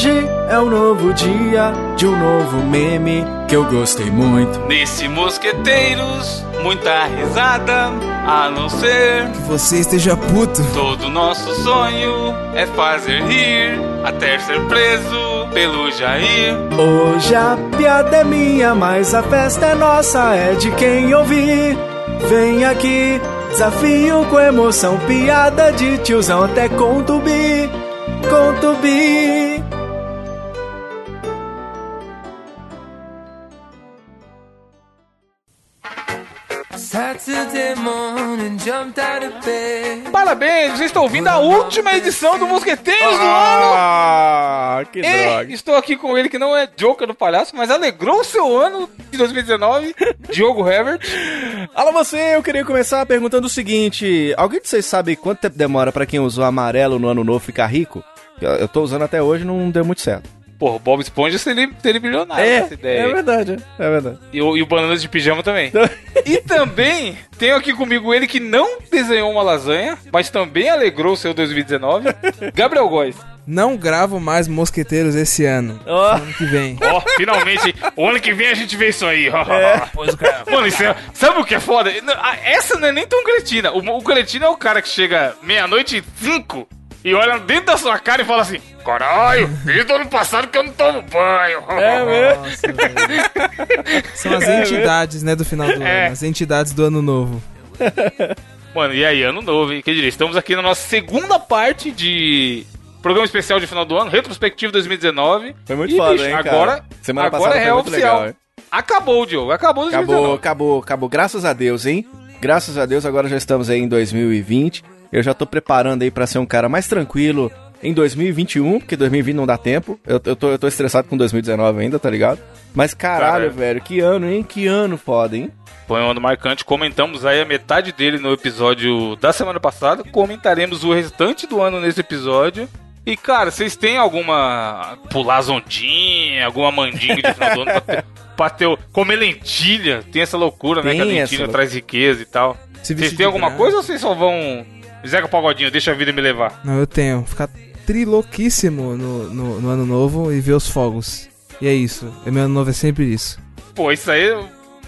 Hoje é um novo dia de um novo meme que eu gostei muito. Nesse Mosqueteiros, muita risada, a não ser Que você esteja puto. todo nosso sonho é fazer rir até ser preso pelo Jair. Hoje a piada é minha, mas a festa é nossa, é de quem ouvir. Vem aqui, desafio com emoção, piada de tiozão até conto bi, Parabéns, vocês estão ouvindo a última edição do Mosqueteiros do ano. Ah, que E droga. estou aqui com ele que não é Joker do Palhaço, mas alegrou o seu ano de 2019, Diogo Herbert. Alô você, eu queria começar perguntando o seguinte: alguém de vocês sabe quanto tempo demora pra quem usou amarelo no ano novo ficar rico? Eu, eu tô usando até hoje não deu muito certo. Porra, o Bob Esponja seria, seria milionário com essa ideia. é verdade, é verdade. E o, e o Bananas de Pijama também. e também tenho aqui comigo ele que não desenhou uma lasanha, mas também alegrou o seu 2019, Gabriel Góes. Não gravo mais mosqueteiros esse ano. Ano que vem. Ó, finalmente, o ano que vem a gente vê isso aí. É. Mano, isso é- sabe o que é foda? Essa não é nem tão cretina. O, o cretino é o cara que chega meia-noite e cinco e olha dentro da sua cara e fala assim: Caralho, desde o ano passado que eu não tomo banho. É mesmo? São as entidades, né, do final do É. ano. As entidades do ano novo. Mano, e aí, ano novo, hein? Que diria? Estamos aqui na nossa segunda parte de programa especial de final do ano, retrospectivo 2019. Foi muito E, foda, bicho, hein, cara? Agora, Semana agora passada é oficial. legal, hein? Acabou, Diogo. Acabou 2019. Acabou, acabou, acabou. Graças a Deus, hein? Graças a Deus, agora já estamos aí em 2020. Eu já tô preparando aí pra ser um cara mais tranquilo em 2021, porque 2020 não dá tempo. Eu, eu, tô, eu tô estressado com 2019 ainda, tá ligado? Mas caralho, Caralho. velho, que ano, hein? Que ano foda, hein? Foi um ano marcante. Comentamos aí a metade dele no episódio da semana passada. Comentaremos o restante do ano nesse episódio. E, cara, vocês têm alguma pular as ondinhas, alguma mandinga de final do ano pra ter, pra ter comer lentilha? Tem essa loucura, né? Tem Que a lentilha traz riqueza e tal. Vocês têm alguma coisa ou vocês só vão. Zeca Pagodinho, deixa a vida me levar? Não, eu tenho. Ficar trilouquíssimo no, no, no ano novo e ver os fogos. E é isso. O meu ano novo é sempre isso. Pô, isso aí,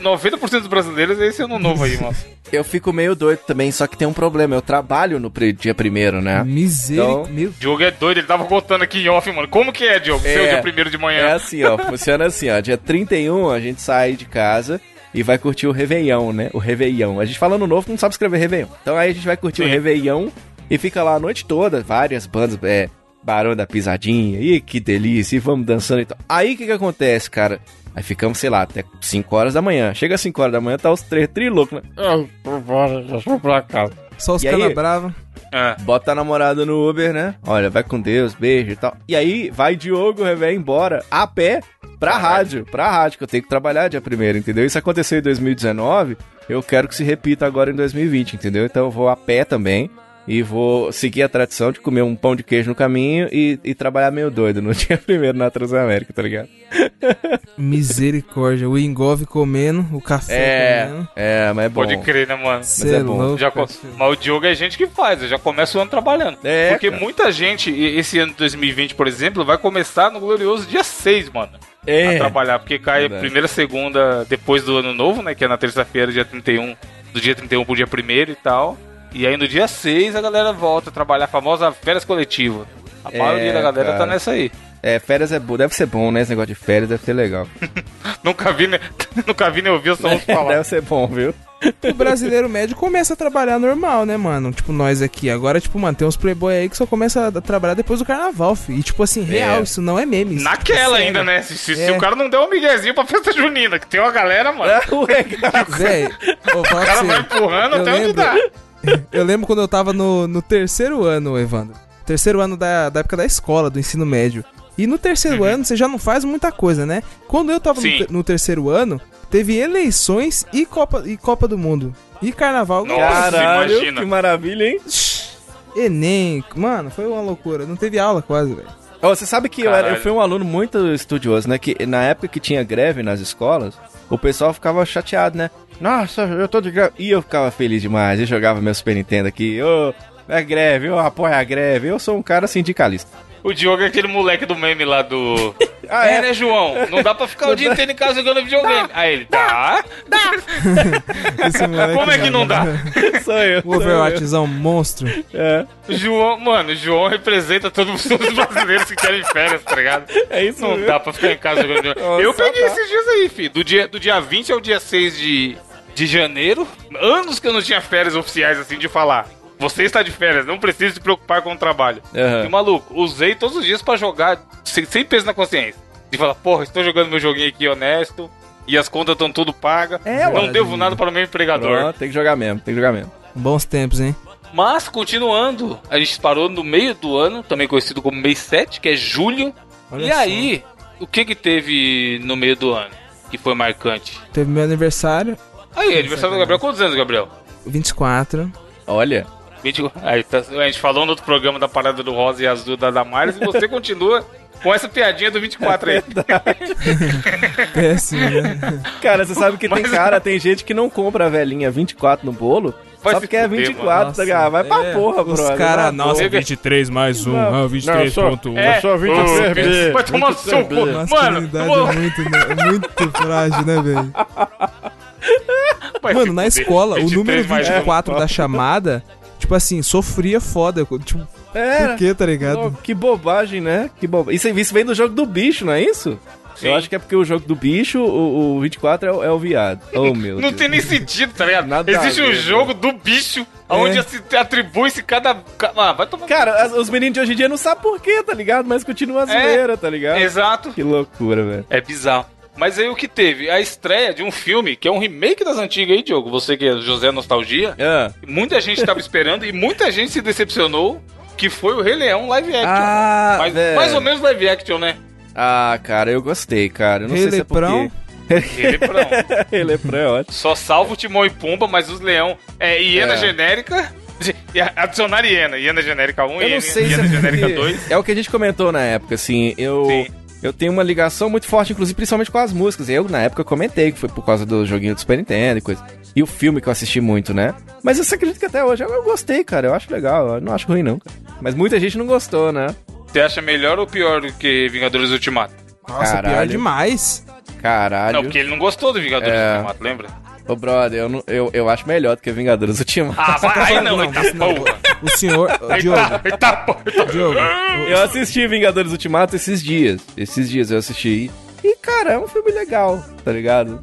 90% dos brasileiros é esse ano novo aí, mano. Eu fico meio doido também, só que tem um problema. Eu trabalho no dia primeiro, né? Misericórdia. Então- Meu O Diogo é doido, ele tava contando aqui em off, mano. Como que é, Diogo? Seu É. dia primeiro de manhã. É assim, ó. Funciona assim, ó. Dia 31 a gente sai de casa e vai curtir o Réveillon, né? O Réveillon. A gente falando novo não sabe escrever Réveillon. Então aí a gente vai curtir o Sim. Réveillon e fica lá a noite toda, várias bandas, é. Barão da Pisadinha, ih, que delícia, e vamos dançando e tal. Aí o que que acontece, cara? Aí ficamos, sei lá, até 5 horas da manhã. Chega às 5 horas da manhã, tá os três trilocos, né? Ah, vambora, já vou pra casa. Só os E cana brava. É. Bota a namorada no Uber, né? Olha, vai com Deus, beijo e tal. E aí, vai Diogo Revé embora, a pé, pra rádio. Pra rádio, que eu tenho que trabalhar dia primeiro, entendeu? Isso aconteceu em 2019, eu quero que se repita agora em 2020, entendeu? Então eu vou a pé também. E vou seguir a tradição de comer um pão de queijo no caminho e, e trabalhar meio doido no dia primeiro na Transamérica, tá ligado? Misericórdia. O engove comendo, o café É, comendo. é, mas é bom. Pode crer, né, mano? Cê é é bom. louco. Já parceiro. Mas o Diogo é gente que faz, já começa o ano trabalhando. É, Porque cara. muita gente, esse ano de 2020, por exemplo, vai começar no glorioso dia 6, mano. A É, trabalhar, porque cai Verdade. primeira, segunda, depois do ano novo, né? Que é na terça-feira, dia 31, do dia 31 pro dia 1 e tal. E aí no dia 6 a galera volta a trabalhar, a famosa férias coletivas. A É, maioria da galera cara. tá nessa aí. É, férias é bom, deve ser bom, né? Esse negócio de férias deve ser legal. Nunca vi, né? Nunca vi nem ouvi, só ouço falar. deve ser bom, viu? O brasileiro médio começa a trabalhar normal, né, mano? Tipo, nós aqui. Agora, tipo, mano, tem uns playboy aí que só começa a trabalhar depois do carnaval, fi. E, tipo assim, real, isso não é meme. isso, Naquela tipo, ainda, né? Se, se- se É. o cara não der um miguezinho pra festa junina, que tem uma galera, mano. Ué, cara. Véi, vou falar O cara você. vai empurrando Eu até onde lembro. dá. Eu lembro quando eu tava no, no terceiro ano, Evandro. Terceiro ano da, da época da escola, do ensino médio. E no terceiro ano você já não faz muita coisa, né? Quando eu tava no, Uhum. No terceiro ano, teve eleições e Copa, e Copa do Mundo. E Carnaval. Nossa, Caralho, imagina. que maravilha, hein? Enem, mano, foi uma loucura. Não teve aula quase, velho. Ô, você sabe que eu, era- eu fui um aluno muito estudioso, né? Que na época que tinha greve nas escolas, o pessoal ficava chateado, né? Nossa, eu tô de greve. E eu ficava feliz demais. Eu jogava meu Super Nintendo aqui. Ô, é greve, eu apoio a greve. Eu sou um cara sindicalista. O Diogo é aquele moleque do meme lá do. Ah, é, é? né, João? Não dá pra ficar o dia inteiro em casa jogando videogame. Aí ele, dá. Esse moleque Como é que não dá? Sou eu. O sou eu. Overwatchzão monstro. É, João, mano, o João representa todos os brasileiros que querem férias, tá ligado? é isso Não mesmo. dá pra ficar em casa jogando videogame. Nossa, Eu peguei tá. esses dias aí, fi. Do dia, do dia 20 ao dia 6 de, de janeiro. Anos que eu não tinha férias oficiais, assim, de falar. Você está de férias, não precisa se preocupar com o trabalho. Aham. E maluco, usei todos os dias pra jogar sem, sem peso na consciência. De falar, porra, estou jogando meu joguinho aqui honesto. E as contas estão tudo pagas. É, não ué. devo nada para o meu empregador. Pronto, tem que jogar mesmo, tem que jogar mesmo. Bons tempos, hein? Mas, continuando, a gente parou no meio do ano, também conhecido como mês 7, que é julho. Olha e só. aí, o que que teve no meio do ano que foi marcante? Teve meu aniversário, Aí, aniversário do Gabriel. Quantos anos, Gabriel? 24. Olha, 20... Aí, a gente falou no outro programa da parada do Rosa e Azul da Damares e você continua com essa piadinha do 24 aí. Péssimo, né? cara, você sabe que tem Mas- cara, tem gente que não compra a velhinha 24 no bolo, Vai só porque é fuder, 24, mano. tá ligado? Vai pra É, porra, Os brother. caras, nossa, pra 23 mais um, Não, ah, 23.1. É, sou 23B. Vai tomar no seu cu. Mano, é muito, é muito frágil, né, velho? Mano, na escola, o 23 número mais um. 24 da chamada, tipo assim, sofria foda. Tipo, É, por que, tá ligado? Que bobagem, né? Que bobagem. Isso, isso vem do jogo do bicho, não é isso? Sim. Eu acho que é porque o jogo do bicho, o, o 24 é o, é o viado. Oh, meu Não Deus. tem nem sentido, tá ligado? Nada Existe um ver, jogo do bicho onde É. se atribui-se cada. ca- Ah, vai tomar. Cara, as- os meninos de hoje em dia não sabem por quê, tá ligado? Mas continua a zoeira, tá ligado? Exato. Que loucura, velho. É bizarro. Mas aí o que teve? A estreia de um filme que é um remake das antigas aí, Diogo. Você que é José Nostalgia. Ah, Muita gente tava esperando e muita gente se decepcionou. Que foi o Rei Leão live action. Ah, mais, velho. mais ou menos live action, né? ah, cara, eu gostei, cara. Eu não sei se é porque... Ele pronto. Ele é ótimo. Só salva o Timão e Pumba, mas os leão é hiena É. genérica. Adicionar hiena. Hiena genérica 1 Eu e não hiena, sei se hiena é genérica porque... 2. É o que a gente comentou na época, assim, eu... Sim. Eu tenho uma ligação muito forte, inclusive, principalmente com as músicas. Eu, na época, comentei que foi por causa do joguinho do Super Nintendo e coisa. E o filme que eu assisti muito, né? Mas eu acredito que até hoje eu, eu gostei, cara. Eu acho legal. Eu não acho ruim, não, cara. Mas muita gente não gostou, né? Você acha melhor ou pior do que Vingadores Ultimato? Nossa, pior Caralho. demais. Caralho. Não, porque ele não gostou do Vingadores É. Ultimato, lembra? Ô, brother, eu, não- eu, eu acho melhor do que Vingadores Ultimato. Ah, vai, não, Não, eita porra. O senhor. Diogo, Eita, porra. eita- Diogo. Eu assisti Vingadores Ultimato esses dias. Esses dias eu assisti. E, cara, é um filme legal, tá ligado?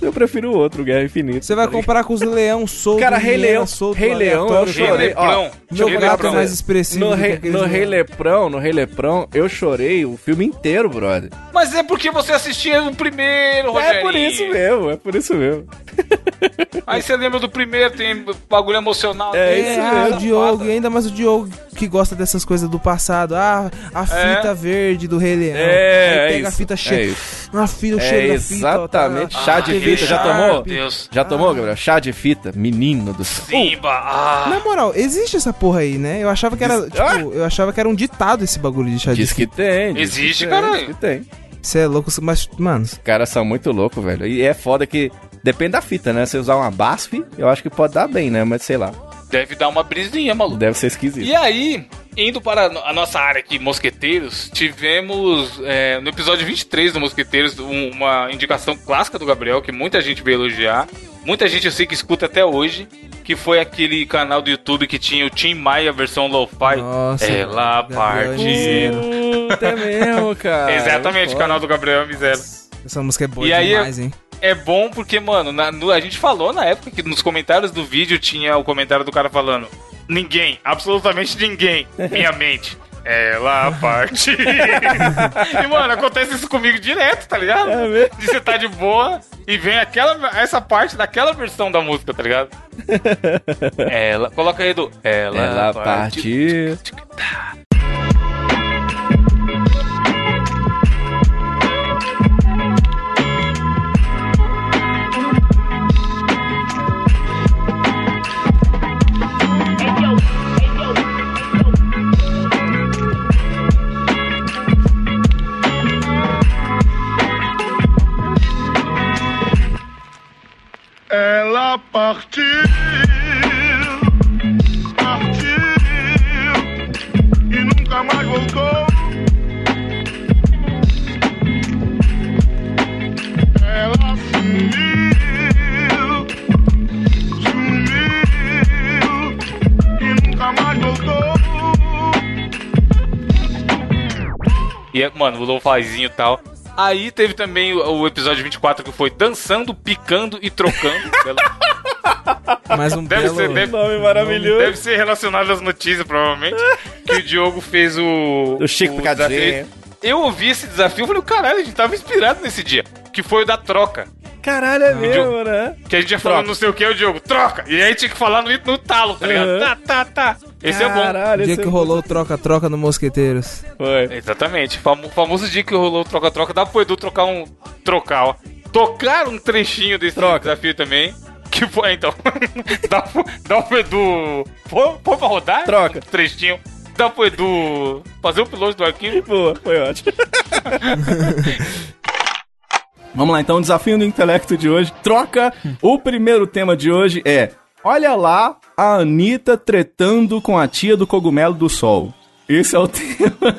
Eu prefiro o outro, Guerra Infinita. Você vai tá comparar com os leão solto. Cara, Rei Leão, solto, Rei Leão, eu chorei. Leprão. Meu Rei gato é mais expressivo. No, rei, no leão. Rei Leprão, no Rei Leprão, eu chorei o filme inteiro, brother. Mas é porque você assistia o primeiro, Rogério. É por isso mesmo, é por isso mesmo. Aí você lembra do primeiro, tem bagulho emocional. É É, ah, mesmo. o Diogo, e ainda mais o Diogo que gosta dessas coisas do passado. Ah, a fita verde do Rei Leão. É, Aí é pega a isso, fita é cheia. isso. Uma fita, o É cheiro da fita. Tá- exatamente. Chá de Ai, fita, já tomou? meu Deus. Já tomou, Gabriel? Chá de fita? Menino do céu. Simba. Ah. Na moral, existe essa porra aí, né? Eu achava que era, Diz- tipo, eu achava que era um ditado esse bagulho de chá de Diz que fita. tem. diz que Existe, tem, caralho. Diz que tem. Você é louco, mas, mano, Os caras são muito loucos, velho. E é foda que depende da fita, né? Se usar uma BASF, eu acho que pode dar bem, né? Mas sei lá. Deve dar uma brisinha, maluco. Deve ser esquisito. E aí, indo para a nossa área aqui, Mosqueteiros, tivemos é, no episódio 23 do Mosqueteiros um- uma indicação clássica do Gabriel, que muita gente veio elogiar. Muita gente eu sei que escuta até hoje, que foi aquele canal do YouTube que tinha o Tim Maia versão lo-fi. Nossa, Ela Gabriel partindo. Puta, é mesmo, cara. Exatamente, o Foda. canal do Gabriel é Miséria. essa música é boa E aí, demais, hein? É bom porque, mano, na- no- a gente falou na época que nos comentários do vídeo tinha o comentário do cara falando: Ninguém, absolutamente ninguém, minha mente. Ela parte. e, mano, acontece isso comigo direto, tá ligado? É mesmo? De você tá de boa e vem aquela, essa parte daquela versão da música, tá ligado? Ela. Coloca aí do. Ela, Ela parte. partiu. Ela partiu, partiu e nunca mais voltou. Ela sumiu, sumiu e nunca mais voltou. E, mano, o lofazinho e tal. Aí teve também o, o episódio 24 que foi dançando, picando e trocando. Mais um Deve belo... ser, deve, Nome maravilhoso. deve ser relacionado às notícias, provavelmente. que o Diogo fez o. O Chico Picadinho. desafio. Eu ouvi esse desafio e falei, caralho, a gente tava inspirado nesse dia. Que foi o da troca. Caralho, é mesmo, né? Que a gente ia falando Troca. não sei o que, o Diogo, troca! E aí tinha que falar no, no talo, tá ligado? Uhum. Tá, tá, tá. Esse é bom. Caralho, O dia que é rolou o troca-troca no Mosqueteiros. Foi. Exatamente. Famo- famoso dia que rolou o troca-troca. Dá pro Edu trocar um. Trocar, ó. Tocar um trechinho desse Troca. desafio também. Que foi, então. dá, pro, dá pro Edu. Põe, põe pra rodar? Troca. Um trechinho. Dá pro Edu fazer o piloto do arquivo. Boa, foi ótimo. Vamos lá, então, o desafio do intelecto de hoje. Troca. O primeiro tema de hoje é: Olha lá a Anitta tretando com a tia do cogumelo do sol. Esse é o tema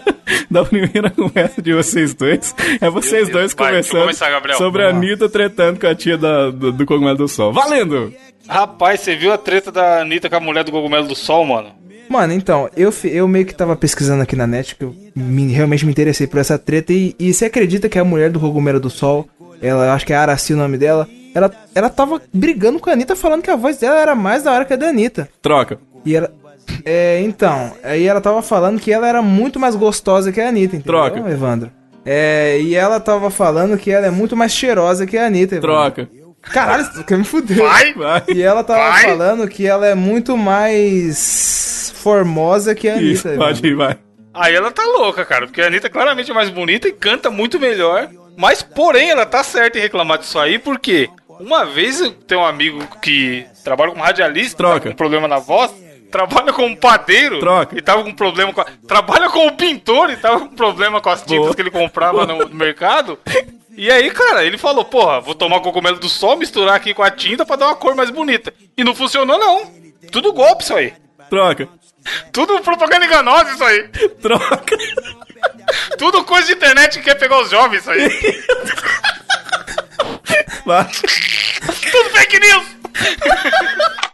da primeira conversa de vocês dois. É vocês dois vai, conversando começar, sobre a Anitta tretando com a tia da- do, do cogumelo do sol. Valendo! Rapaz, você viu a treta da Anitta com a mulher do cogumelo do sol, mano? Mano, então, eu, eu meio que tava pesquisando aqui na net, que eu me- realmente me interessei por essa treta, e, e você acredita que a mulher do Cogumelo do Sol, ela, acho que é Araci o nome dela, ela, ela tava brigando com a Anitta, falando que a voz dela era mais da hora que a da Anitta. Troca. E ela... É, então, aí ela tava falando que ela era muito mais gostosa que a Anitta, entendeu, Troca. Evandro? É, e ela tava falando que ela é muito mais cheirosa que a Anitta, Evandro. Troca. Caralho, tu quer me fuder. Vai! Vai. E ela tava Vai. falando que ela é muito mais formosa que a Isso, Anitta. pode ir, vai. Aí ela tá louca, cara, porque a Anitta claramente é mais bonita e canta muito melhor. Mas, porém, ela tá certa em reclamar disso aí, porque uma vez eu tenho um amigo que trabalha como radialista, Troca. tá com problema na voz, trabalha como padeiro Troca. e tava com problema com a... Trabalha como pintor e tava com problema com as tintas Boa. que ele comprava no, no mercado. E aí, cara, ele falou, porra, vou tomar cogumelo do sol, misturar aqui com a tinta pra dar uma cor mais bonita. E não funcionou, não. Tudo golpe isso aí. Troca. Tudo propaganda enganosa isso aí. Troca. Tudo coisa de internet que quer pegar os jovens, aí. Tudo fake news!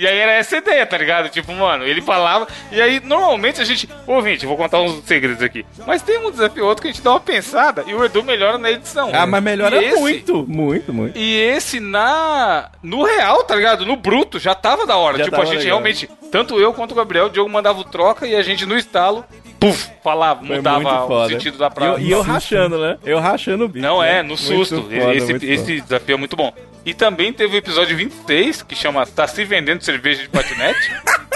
E aí era essa ideia, tá ligado? Tipo, mano, ele falava. E aí, normalmente a gente. Ouvinte, vou contar uns segredos aqui. Mas tem um desafio outro que a gente dá uma pensada e o Edu melhora na edição. Ah, mas melhora E esse- muito. Muito, muito. E esse na. No real, tá ligado? No bruto, já tava da hora. Já tipo, a gente legal. realmente. Tanto eu quanto o Gabriel, o Diogo mandava o troca e a gente no estalo, puf, falava, Foi mudava o sentido da E praia. eu, e eu rachando, né? Eu rachando o bicho. Não né? é, no Muito susto. foda, esse, esse desafio é muito bom. E também teve o episódio 26, que chama Tá se vendendo cerveja de patinete.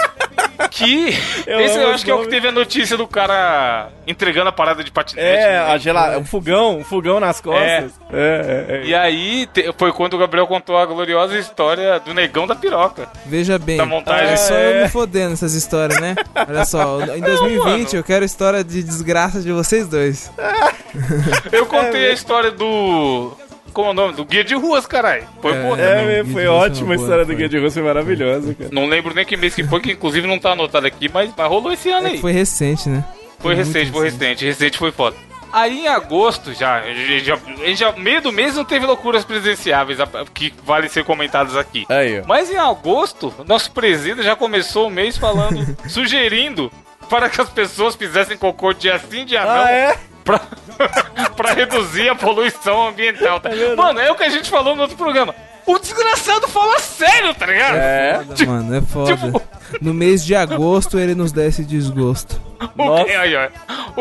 que. Eu esse eu acho que é o que teve a notícia do cara entregando a parada de patinete. É, né? a gela... um fogão, um fogão nas costas. É, é, é. E aí te- foi quando o Gabriel contou a gloriosa história do negão da piroca. Veja bem, Da montagem. é só É. eu me foder nessas histórias, né? Olha só, em 2020 mano. eu quero história de desgraça de vocês dois. Eu contei a história do. Como é o nome? Do guia de ruas, caralho. Foi É. boa É, Guia foi é ótima uma a história do foi. Guia de Russo, foi maravilhosa, cara. Não lembro nem que mês que foi, que inclusive não tá anotado aqui, mas, mas rolou esse ano É aí. foi recente, né? Foi muito recente, foi recente. Recente foi foda. Aí em agosto, já, já, já, meio do mês não teve loucuras presenciáveis a- que vale ser comentadas aqui. Aí, ó. Mas em agosto, nosso presídio já começou o mês falando, sugerindo para que as pessoas fizessem cocô dia sim, dia não, Ah, é? Pra, pra reduzir a poluição ambiental. Tá? vendo? Mano, é o que a gente falou no outro programa. O desgraçado fala sério, tá ligado? É. Foda, mano, é foda. tipo- No mês de agosto ele nos dá esse desgosto. O, que- aí, ó.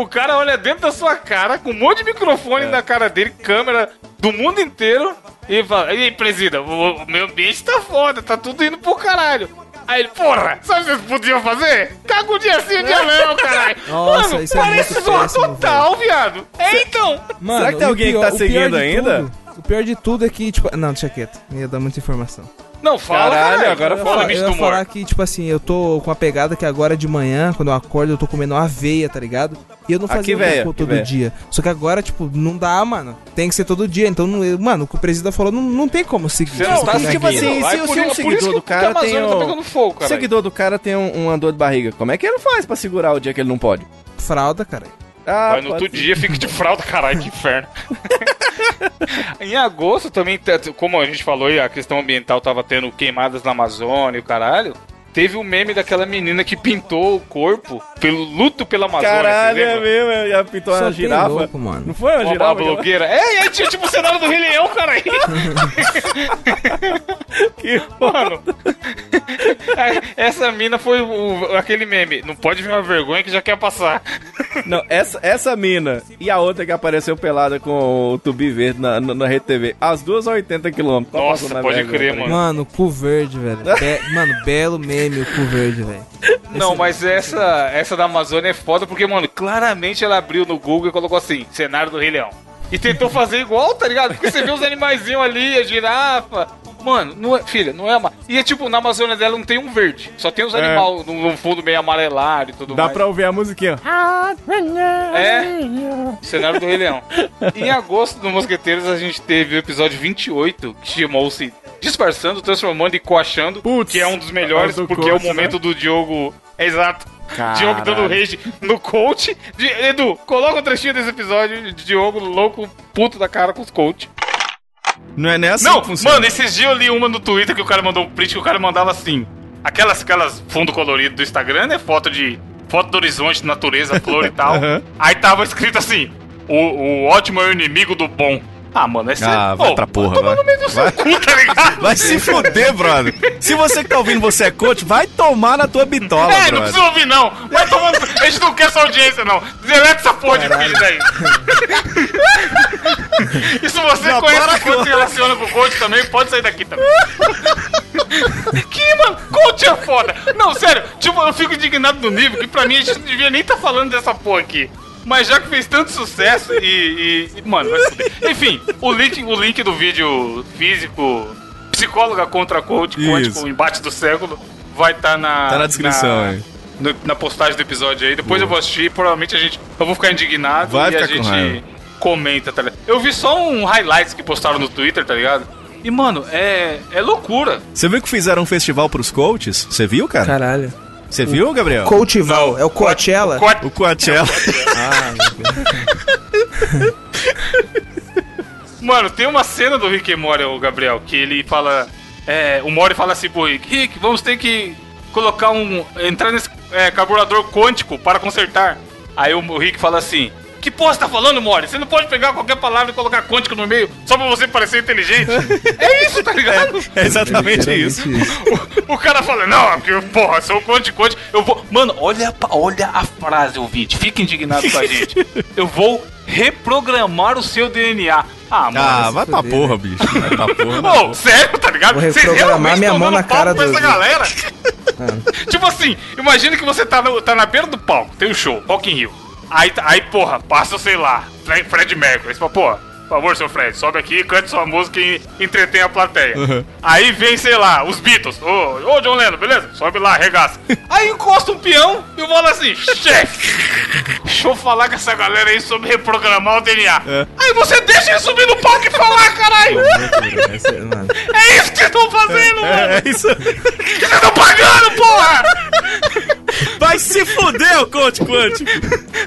o cara olha dentro da sua cara, com um monte de É. microfone na cara dele, câmera do mundo inteiro, e fala: E aí, presida, o, meio ambiente tá foda, tá tudo indo pro caralho. Aí ele, porra, sabe o que vocês podiam fazer? Caga o dia sim, o dia não, caralho. Nossa, Mano, isso é parece muito péssimo, total, viado. É então. Mano, Será que tem alguém que pior- tá o pior seguindo ainda? tudo- o pior de tudo é que, tipo. Não, deixa quieto. Ia dar muita informação. Não, fala, Caralho, caralho. agora Eu ia, fala, eu ia falar que, tipo assim, eu tô com a pegada que agora de manhã, quando eu acordo, eu tô comendo aveia, tá ligado? E eu não Ah, fazia que todo véia. dia. Só que agora, tipo, não dá, mano. Tem que ser todo dia. Então, não- eu- mano, o que o presidente falou, não, não tem como seguir. Você não tá é tipo assim, Vai se o isso- por seguidor do o cara tem tá um- pegando fogo, seguidor do cara tem um, uma dor de barriga. Como é que ele faz pra segurar o dia que ele não pode? Fralda, cara. Ah, Vai no outro ser. dia, fica de fralda, caralho, que inferno. em agosto também, como a gente falou, a questão ambiental tava tendo queimadas na Amazônia e o caralho. Teve o meme daquela menina que pintou o corpo pelo luto pela Amazônia. Caralho, é mesmo, já pintou Só uma girafa. louco, mano. Não foi uma Uma, uma girafa? blogueira. É, e aí tinha tipo o cenário do Rei Leão, cara aí. Que Mano, essa mina foi o- aquele meme. Não pode ver uma vergonha que já quer passar. Não, essa, essa mina e a outra que apareceu pelada com o tubi verde na, na, na Rede TV, as duas a 80 km. Tá Nossa, pode vergonha, crer, tá ligado? Mano, cu verde, velho. Be- mano, belo meme o cu verde, velho. Não, mas essa, essa da Amazônia é foda porque, mano, claramente ela abriu no Google e colocou assim: cenário do Rei Leão. E tentou fazer igual, tá ligado? Porque você vê os animaizinhos ali, a girafa. Mano, não é, filha, não é uma. E é tipo, na Amazônia dela não tem um verde. Só tem os É. animais no, no fundo meio amarelado e tudo Dá mais. pra ouvir a musiquinha. É. Cenário do Rei Leão. Em agosto do Mosqueteiros a gente teve o episódio 28, que chamou-se Disfarçando, Transformando e Coachando, Putz, que é um dos melhores, porque é o coach, momento do Diogo. Exato. Caralho. Diogo dando rage no coach. Di- Edu, coloca um trechinho desse episódio de Diogo louco, puto da cara com os coach. Não é nessa Não, mano, esses dias eu li uma no Twitter que o cara mandou um print que o cara mandava assim. Aquelas, aquelas fundo colorido do Instagram, né? Foto de. Foto do horizonte, natureza, flor e tal. Aham. Aí tava escrito assim: o, o ótimo é o inimigo do bom. Ah, mano, é sério. Ah, vai Ô, pra porra, Vai tomar vai. no meio do seu cu, tá ligado? Vai se fuder, brother. Se você que tá ouvindo você é coach, vai tomar na tua bitola, É, não brother. precisa ouvir, não. Vai tomando. A gente não quer essa audiência, não. Deleta essa porra de vídeo aí. e se você Não, conhece o coach se relaciona com o coach também, pode sair daqui também. que, mano, coach é foda. Não, sério, tipo, eu fico indignado no nível que pra mim a gente não devia nem tá falando dessa porra aqui. Mas já que fez tanto sucesso e. e- e- mano, vai se fuder. Enfim, o link, o link do vídeo físico Psicóloga contra Coach. Quântico, o embate do século, vai estar na. Tá na descrição aí. no- na postagem do episódio aí. Depois eu vou assistir, provavelmente a gente. Eu vou ficar indignado Vai e a ficar com gente raiva. comenta, tá ligado? Eu vi só um highlights que postaram no Twitter, tá ligado? E, mano, é, é loucura. Você viu que fizeram um festival pros coaches? Você viu, cara? Caralho. Você viu, Gabriel? Coachval, é o Coachella? O Coachella. Ah, meu Deus. Mano, tem uma cena do Rick e Morty, o Gabriel, que ele fala. É, o Morty fala assim pro Rick: Rick, vamos ter que colocar um. entrar nesse é, carburador quântico para consertar. Aí o Rick fala assim. Que porra você tá falando, Mori? Você não pode pegar qualquer palavra e colocar quântico no meio só pra você parecer inteligente. é isso, tá ligado? É exatamente isso. O, o cara fala, não, porque, porra, sou quântico, quântico. Eu vou. Mano, olha, olha a frase, ouvinte. Fica indignado com a gente. Eu vou reprogramar o seu DNA. Ah, mano. Ah, vai pra porra, bicho. Vai pra porra. Ô, sério, tá ligado? Vou reprogramar minha mão na cara do- essa galera. tipo assim, imagina que você tá, no- tá na beira do palco, tem um show, Rock in Rio. Aí, tá- aí porra, passa, sei lá, Fred- Fred Mercury. Você fala, porra, por favor, seu Fred, sobe aqui, cante sua música e entretém a plateia. Aí vem, sei lá, os Beatles. Ô, ô, John Lennon, beleza? Sobe lá, arregaça. aí encosta um peão e eu falo assim, chefe, deixa eu falar com essa galera aí sobre reprogramar o DNA. Aí você deixa ele subir no palco e falar, caralho. Essa- mano. É isso que vocês estão fazendo, mano! É isso. Que vocês estão pagando, porra! Vai se fuder, o coach quântico.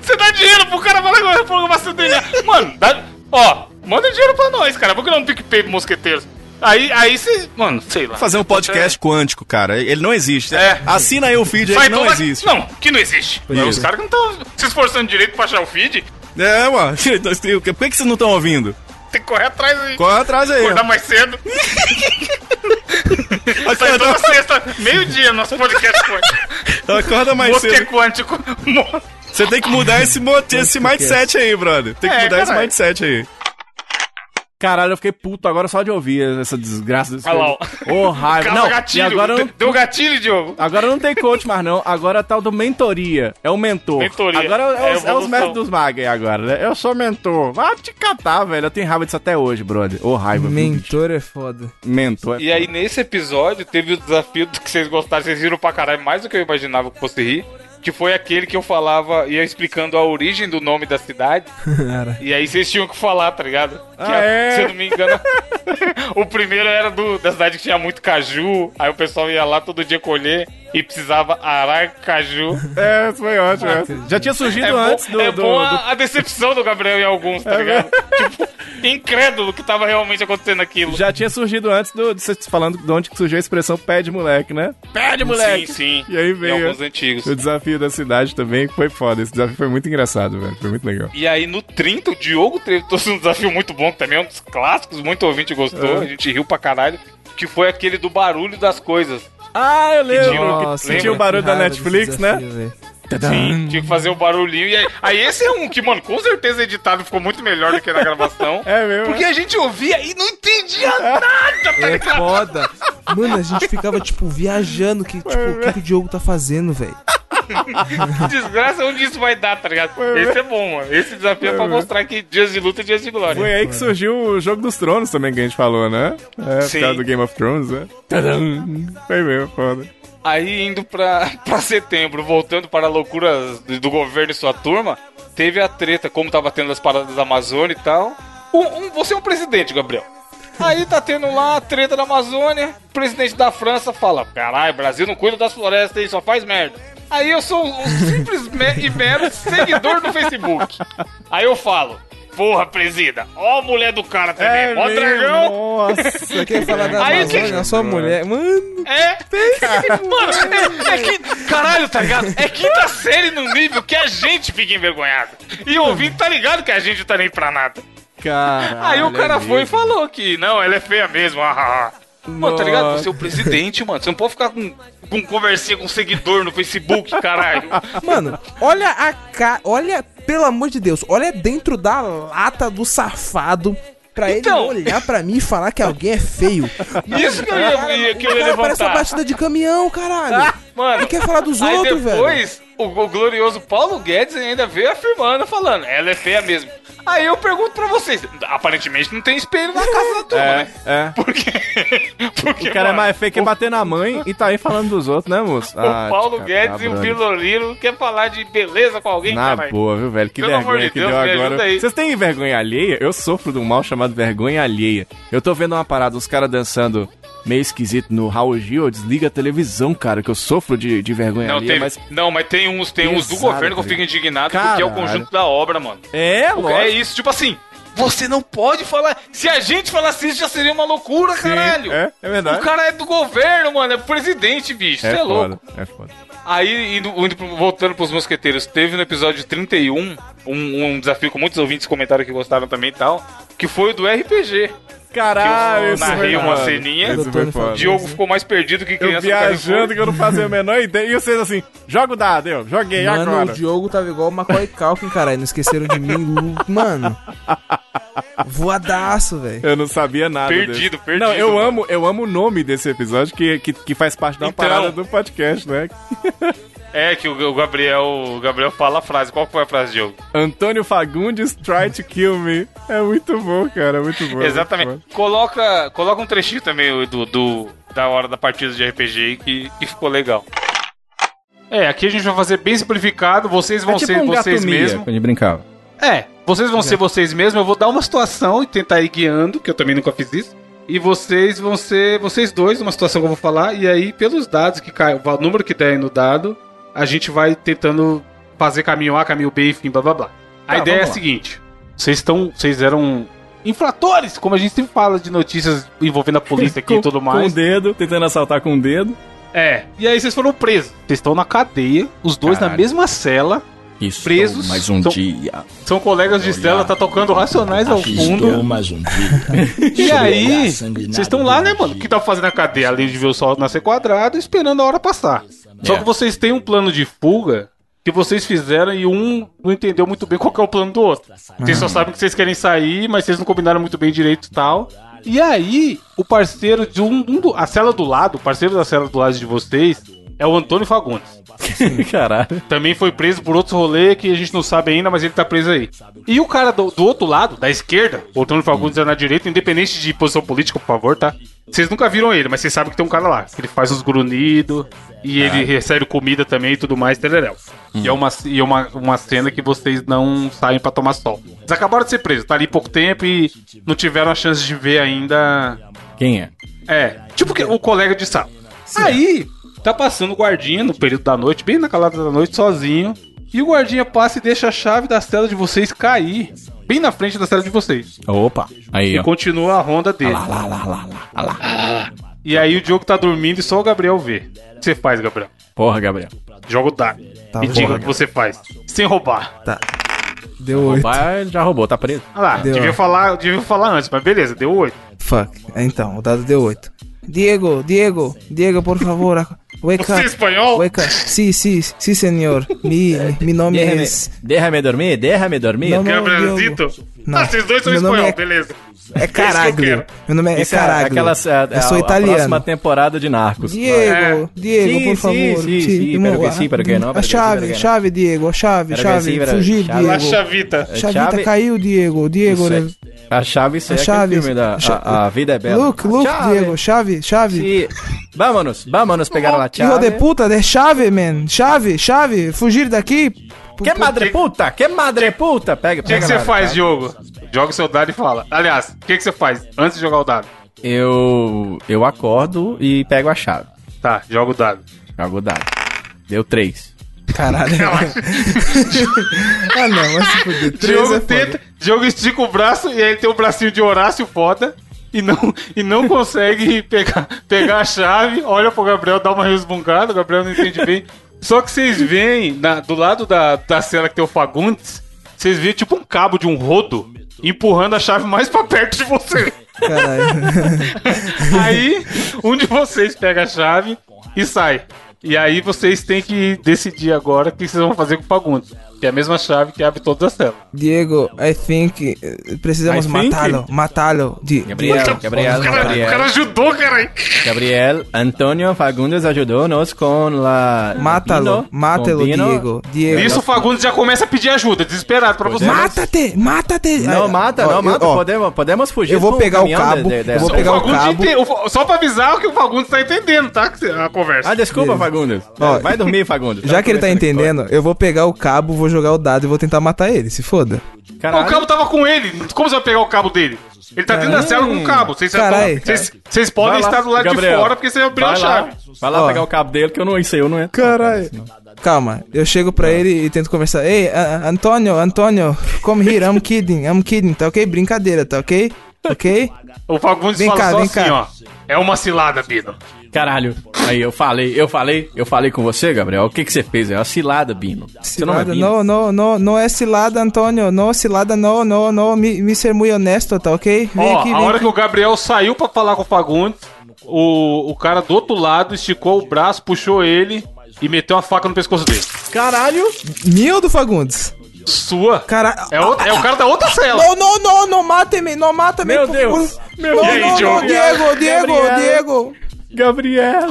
Você dá dinheiro pro cara falar com a programação dele. Mano, dá... ó, manda dinheiro pra nós, cara. Vou criar um PicPay pro mosqueteiros. Aí, aí você. Mano, sei lá. Fazer um podcast quântico, cara. Ele não existe. É. Assina aí o feed aí Sai que não existe. Não, que não existe. Isso. Os caras que não estão se esforçando direito pra achar o feed, É, mano. Por que que vocês não estão ouvindo? Tem que correr atrás e Corre atrás aí. acordar mais cedo. Sai toda sexta, meio-dia, nosso podcast quântico. Acorda mais Mosque cedo. quântico. Você tem que mudar esse, esse mindset aí, brother. Tem que É, mudar esse caralho. mindset aí. Caralho, eu fiquei puto agora só de ouvir essa desgraça desse Olha lá, ó. Ô, raiva. Não, gatilho. e agora não, Deu gatilho, Diogo. agora não tem coach mais não. Agora tá o do mentoria. É o mentor. Mentoria. Agora é, É os, é os evolução. métodos mag aí agora, né? Eu sou mentor. Vai te catar, velho. Eu tenho raiva disso até hoje, brother. Ô, raiva. viu? Mentor é foda. Mentor. E aí, nesse episódio, teve o desafio que vocês gostaram, vocês viram pra caralho mais do que eu imaginava que fosse rir. Que foi aquele que eu falava, ia explicando a origem do nome da cidade. E aí vocês tinham que falar, tá ligado? Que, Ah, é? Se eu não me engano, o primeiro era do, da cidade que tinha muito caju. Aí o pessoal ia lá todo dia colher. E precisava arar caju. É, foi ótimo. é. Já tinha surgido É, bom, antes do. é do- bom do- a, a decepção do Gabriel em alguns, tá ligado? tipo, incrédulo que tava realmente acontecendo aquilo. Já tinha surgido antes do. de Você falando de onde surgiu a expressão pé de moleque, né? Pé de moleque! Sim, sim. E aí Em veio alguns antigos. o desafio da cidade também, que foi foda. Esse desafio foi muito engraçado, velho. Foi muito legal. E aí no 30, o Diogo teve trouxe um desafio muito bom, que também é um dos clássicos, muito ouvinte gostou, a gente riu pra caralho, que foi aquele do barulho das coisas. Ah, eu lembro. tinha o barulho da Netflix, né? Sim, tinha que fazer o barulhinho. E aí, aí esse é um que, mano, com certeza editado ficou muito melhor do que na gravação. É mesmo. Porque a gente ouvia e não entendia nada, tá É ligado? foda. Mano, a gente ficava, tipo, viajando. Que, tipo, o que, que o Diogo tá fazendo, velho? Que desgraça onde isso vai dar, tá ligado? Esse é bom, mano. Esse desafio é pra mostrar que dias de luta e dias de glória. Foi aí que surgiu o Jogo dos Tronos também, que a gente falou, né? É, Sim. por causa do Game of Thrones, né? Tadam! Foi mesmo, foda. Aí indo pra, pra setembro, voltando para loucuras do do governo e sua turma, teve a treta, como tava tendo as paradas da Amazônia e tal. Um, um- você é um presidente, Gabriel. Aí tá tendo lá a treta da Amazônia, o presidente da França fala, caralho, Brasil não cuida das florestas aí, só faz merda. Aí eu sou um simples e mero seguidor do Facebook. Aí eu falo, porra, presida, ó a mulher do cara também, ó o dragão. Nossa. Quer falar da Aí Amazônia? que- A sua mulher. Mano, É, mano, é, é que, caralho, tá ligado? É quinta série no nível que a gente fica envergonhado. E o ouvinte tá ligado que a gente tá nem pra nada. Caralho. Aí o cara é foi e falou que não, ela é feia mesmo. ah, ah, ah. Mano, tá ligado? Você é o presidente, mano. Você não pode ficar com, com conversinha com seguidor no Facebook, caralho. mano, olha a cara. Olha, pelo amor de Deus, olha dentro da lata do safado. Pra Então. ele olhar pra mim e falar que alguém é feio. Isso que eu ia, ia- que eu ia cara parece uma levantar. batida de caminhão, caralho. Mano, Ele quer falar dos outros, velho. depois, o, o glorioso Paulo Guedes ainda veio afirmando, falando, ela é feia mesmo. Aí eu pergunto pra vocês, aparentemente não tem espelho na casa da turma, É, né? é. Por quê? Porque, O cara é mano, mais feio que bater na mãe e tá aí falando dos outros, né, moço? O Paulo Guedes e o. Piloliro quer falar de beleza com alguém, Na caralho. boa, viu, velho? Que Pelo vergonha de que Deus, deu agora. Vocês têm vergonha alheia? Eu sofro de um mal chamado vergonha alheia. Eu tô vendo uma parada, os caras dançando meio esquisito no Raul Gil, eu desliga a televisão, cara, que eu sofro de, de vergonha Não, alheia, tem, mas... não, mas tem uns, tem uns do governo que eu fico indignado porque é o conjunto da obra, mano. É, É lógico. isso, tipo assim, você não pode falar. Se a gente falasse isso, já seria uma loucura, caralho. é, é verdade. O cara é do governo, mano, é presidente, bicho. Você é, É louco. foda, é foda. Aí, indo, indo voltando pros mosqueteiros, teve no episódio 31 um, um desafio que muitos ouvintes comentaram que gostaram também e tal, que foi o do RPG. Caralho, eu isso narrei foi uma foda. ceninha. Doutor foda. O Diogo ficou mais perdido que Eu criança no viajando que eu não fazia a menor ideia. E vocês assim, joga o dado, eu joguei Mano, agora. o Diogo tava igual o Macaulay Culkin, caralho. Não esqueceram de mim. Mano. Voadaço, velho. Eu não sabia nada. Perdido, desse. perdido, Não, eu mano. amo, eu amo o nome desse episódio que, que, que faz parte da Então. parada do podcast, né? É, que o, Gabriel, o Gabriel fala a frase. Qual foi a frase, Diogo? Antônio Fagundes try to kill me. É muito bom, cara, é muito bom. é Exatamente. muito bom. Coloca, coloca um trechinho também do, do- da hora da partida de RPG que, que ficou legal. É, aqui a gente vai fazer bem simplificado. Vocês vão É tipo ser um vocês mesmos. quando brincava. É, vocês vão ser vocês mesmos. Eu vou dar uma situação e tentar ir guiando, que eu também nunca fiz isso. E vocês vão ser vocês dois, uma situação que eu vou falar. E aí, pelos dados que caem, o número que der aí no dado, a gente vai tentando fazer caminho A, caminho B, enfim, blá blá blá. A Tá, ideia é a seguinte: vocês estão. Vocês eram infratores, como a gente sempre fala de notícias envolvendo a polícia aqui e tudo Com o mais. dedo, tentando assaltar com o dedo. É. E aí vocês foram presos. Vocês estão na cadeia, os dois na Caralho. mesma cela. Estou Presos, mais um são- dia. São colegas de cela, tá tocando racionais ao Estou fundo. mais um dia. E aí, vocês estão lá, né, mano? O que tá fazendo na cadeia? Além de ver o sol nascer quadrado, esperando a hora passar. Só É. que vocês têm um plano de fuga que vocês fizeram e um não entendeu muito bem qual que é o plano do outro. Vocês só sabem que vocês querem sair, mas vocês não combinaram muito bem direito e tal. E aí, o parceiro de um, um do, a cela do lado, o parceiro da cela do lado de vocês, é o Antônio Fagundes. Caralho. Também foi preso por outros rolês que a gente não sabe ainda, mas ele tá preso aí. E o cara do, do outro lado, da esquerda, o Antônio Fagundes é na direita, independente de posição política, por favor, tá? Vocês nunca viram ele, mas vocês sabem que tem um cara lá. Que ele faz uns grunhidos e ele recebe comida também e tudo mais, tereréu. E é, uma, e é uma, uma cena que vocês não saem pra tomar sol. Eles acabaram de ser presos, tá ali pouco tempo e não tiveram a chance de ver ainda Quem é? é, tipo que- o colega de sala. Aí, Tá passando o guardinha no período da noite, bem na calada da noite, sozinho. E o guardinha passa e deixa a chave da cela de vocês cair. Bem na frente da cela de vocês. Opa. Aí, E ó. continua a ronda dele. Lá, lá, lá, lá, lá, lá. E aí o Diogo tá dormindo e só o Gabriel vê. O que você faz, Gabriel? Porra, Gabriel. Joga o dado. Tá e bom, diga o que você faz. Sem roubar. Tá. Deu oito. Roubar, ele já roubou, tá preso. Ah lá, Deu. devia falar, devia falar antes, mas beleza, deu oito. Fuck. Então, o dado deu 8. Diego, Diego, Diego, por favor, ac- wake Você é up. espanhol? Wake up. Sí, sí, sí, senhor. Mi, mi nome es... déjame dormir, déjame dormir. Não, não. Gabrielzito? Não. Ah, vocês dois são espanhol, é- beleza. É Caraglio. quero. Meu nome é, Isso é Caraglio. aquelas, é, Eu sou a, A próxima italiano. temporada de Narcos. Diego, Diego, Sim, por sim, favor. sim, sim, pero que pero que no, A chave, chave, Diego, a chave, chave. Fugir, Diego. chavita. Chavita Chave- caiu, Diego. Diego. Né? é- A chave, isso A é chave. aquele filme da a, a Vida é Bela. Look, look, Chave. Diego. Chave, chave. Vámonos, vámonos pegar a Hijo chave. de puta, de chave, man. Chave, chave. Fugir daqui. Que madre puta, que madre puta. Pega, O que, pega que você faz, tá? Diogo? Joga o seu dado e fala. Aliás, o que, que você faz antes de jogar o dado? Eu, eu acordo e pego a chave. Tá, joga o dado. Jogo o dado. Deu três. Caralho. ah, não, mas se fuder. Três Diogo é tenta, Diogo estica o braço e aí ele tem o bracinho de Horácio foda e não, e não consegue pegar, pegar a chave. Olha pro Gabriel, dá uma resmungada, o Gabriel não entende bem. Só que vocês veem, na- do lado da, da cela que tem o Fagundes, vocês veem tipo um cabo de um rodo empurrando a chave mais pra perto de você. Aí, um de vocês pega a chave e sai. E aí vocês têm que decidir agora o que vocês vão fazer com o Fagundes. Que é a mesma chave que abre todas as celas. Diego, I think precisamos matá-lo. Matá-lo. Di- Gabriel, Diego. Gabriel, O cara, o Gabriel. cara ajudou, cara. Gabriel, Antonio Fagundes ajudou-nos com la... Mátalo, mátalo. Diego. Diego. Isso o Fagundes já começa a pedir ajuda, desesperado pra você. Mátate, mátate. Não mata, ó, não mata. ó, podemos, podemos fugir eu vou pegar o cabo, de- de- eu vou pegar o cabo. o- Só pra avisar que o Fagundes tá entendendo, tá? A conversa. Ah, desculpa, Fagundes. Ó, Vai dormir, Fagundes. Já que ele tá entendendo, eu vou pegar o cabo, vou jogar o dado e vou tentar matar ele, se foda. aqui. o Caralho. cabo tava com ele. Como você vai pegar o cabo dele? Ele tá dentro da cela com o cabo. Vocês, Caralho. vocês, vocês podem estar do lado Gabriel. de fora porque você abriu a lá, chave. vai lá Ó. pegar o cabo dele que eu não sei, eu não entro. Caralho. Calma, eu chego pra ele e tento conversar. Ei, A- Antônio, Antônio, come here, I'm kidding, I'm kidding, tá ok? Brincadeira, tá ok? Ok? O Fagundes Vem fala cá, só vem assim, cá. ó. É uma cilada, Bino. Caralho. Aí eu falei, eu falei, eu falei com você, Gabriel. O que que você fez? É uma cilada, Bino. Você não é Cilada, Bino. não, não, não, não é cilada, Antônio, não, cilada, não, não, não, me, me ser muito honesto, tá ok? Vem Ó, aqui, a hora aqui. que o Gabriel saiu pra falar com o Fagundes, o, o cara do outro lado esticou o braço, puxou ele e meteu uma faca no pescoço dele. Caralho. Minha ou do Fagundes? Sua. Caralho. É, o, é o cara da outra cela. Não, não, não, não mate-me, não mata-me. Meu por- Deus. por- Meu não, Deus. não, não. Diego, Diego, Gabriel. Diego. Gabriel.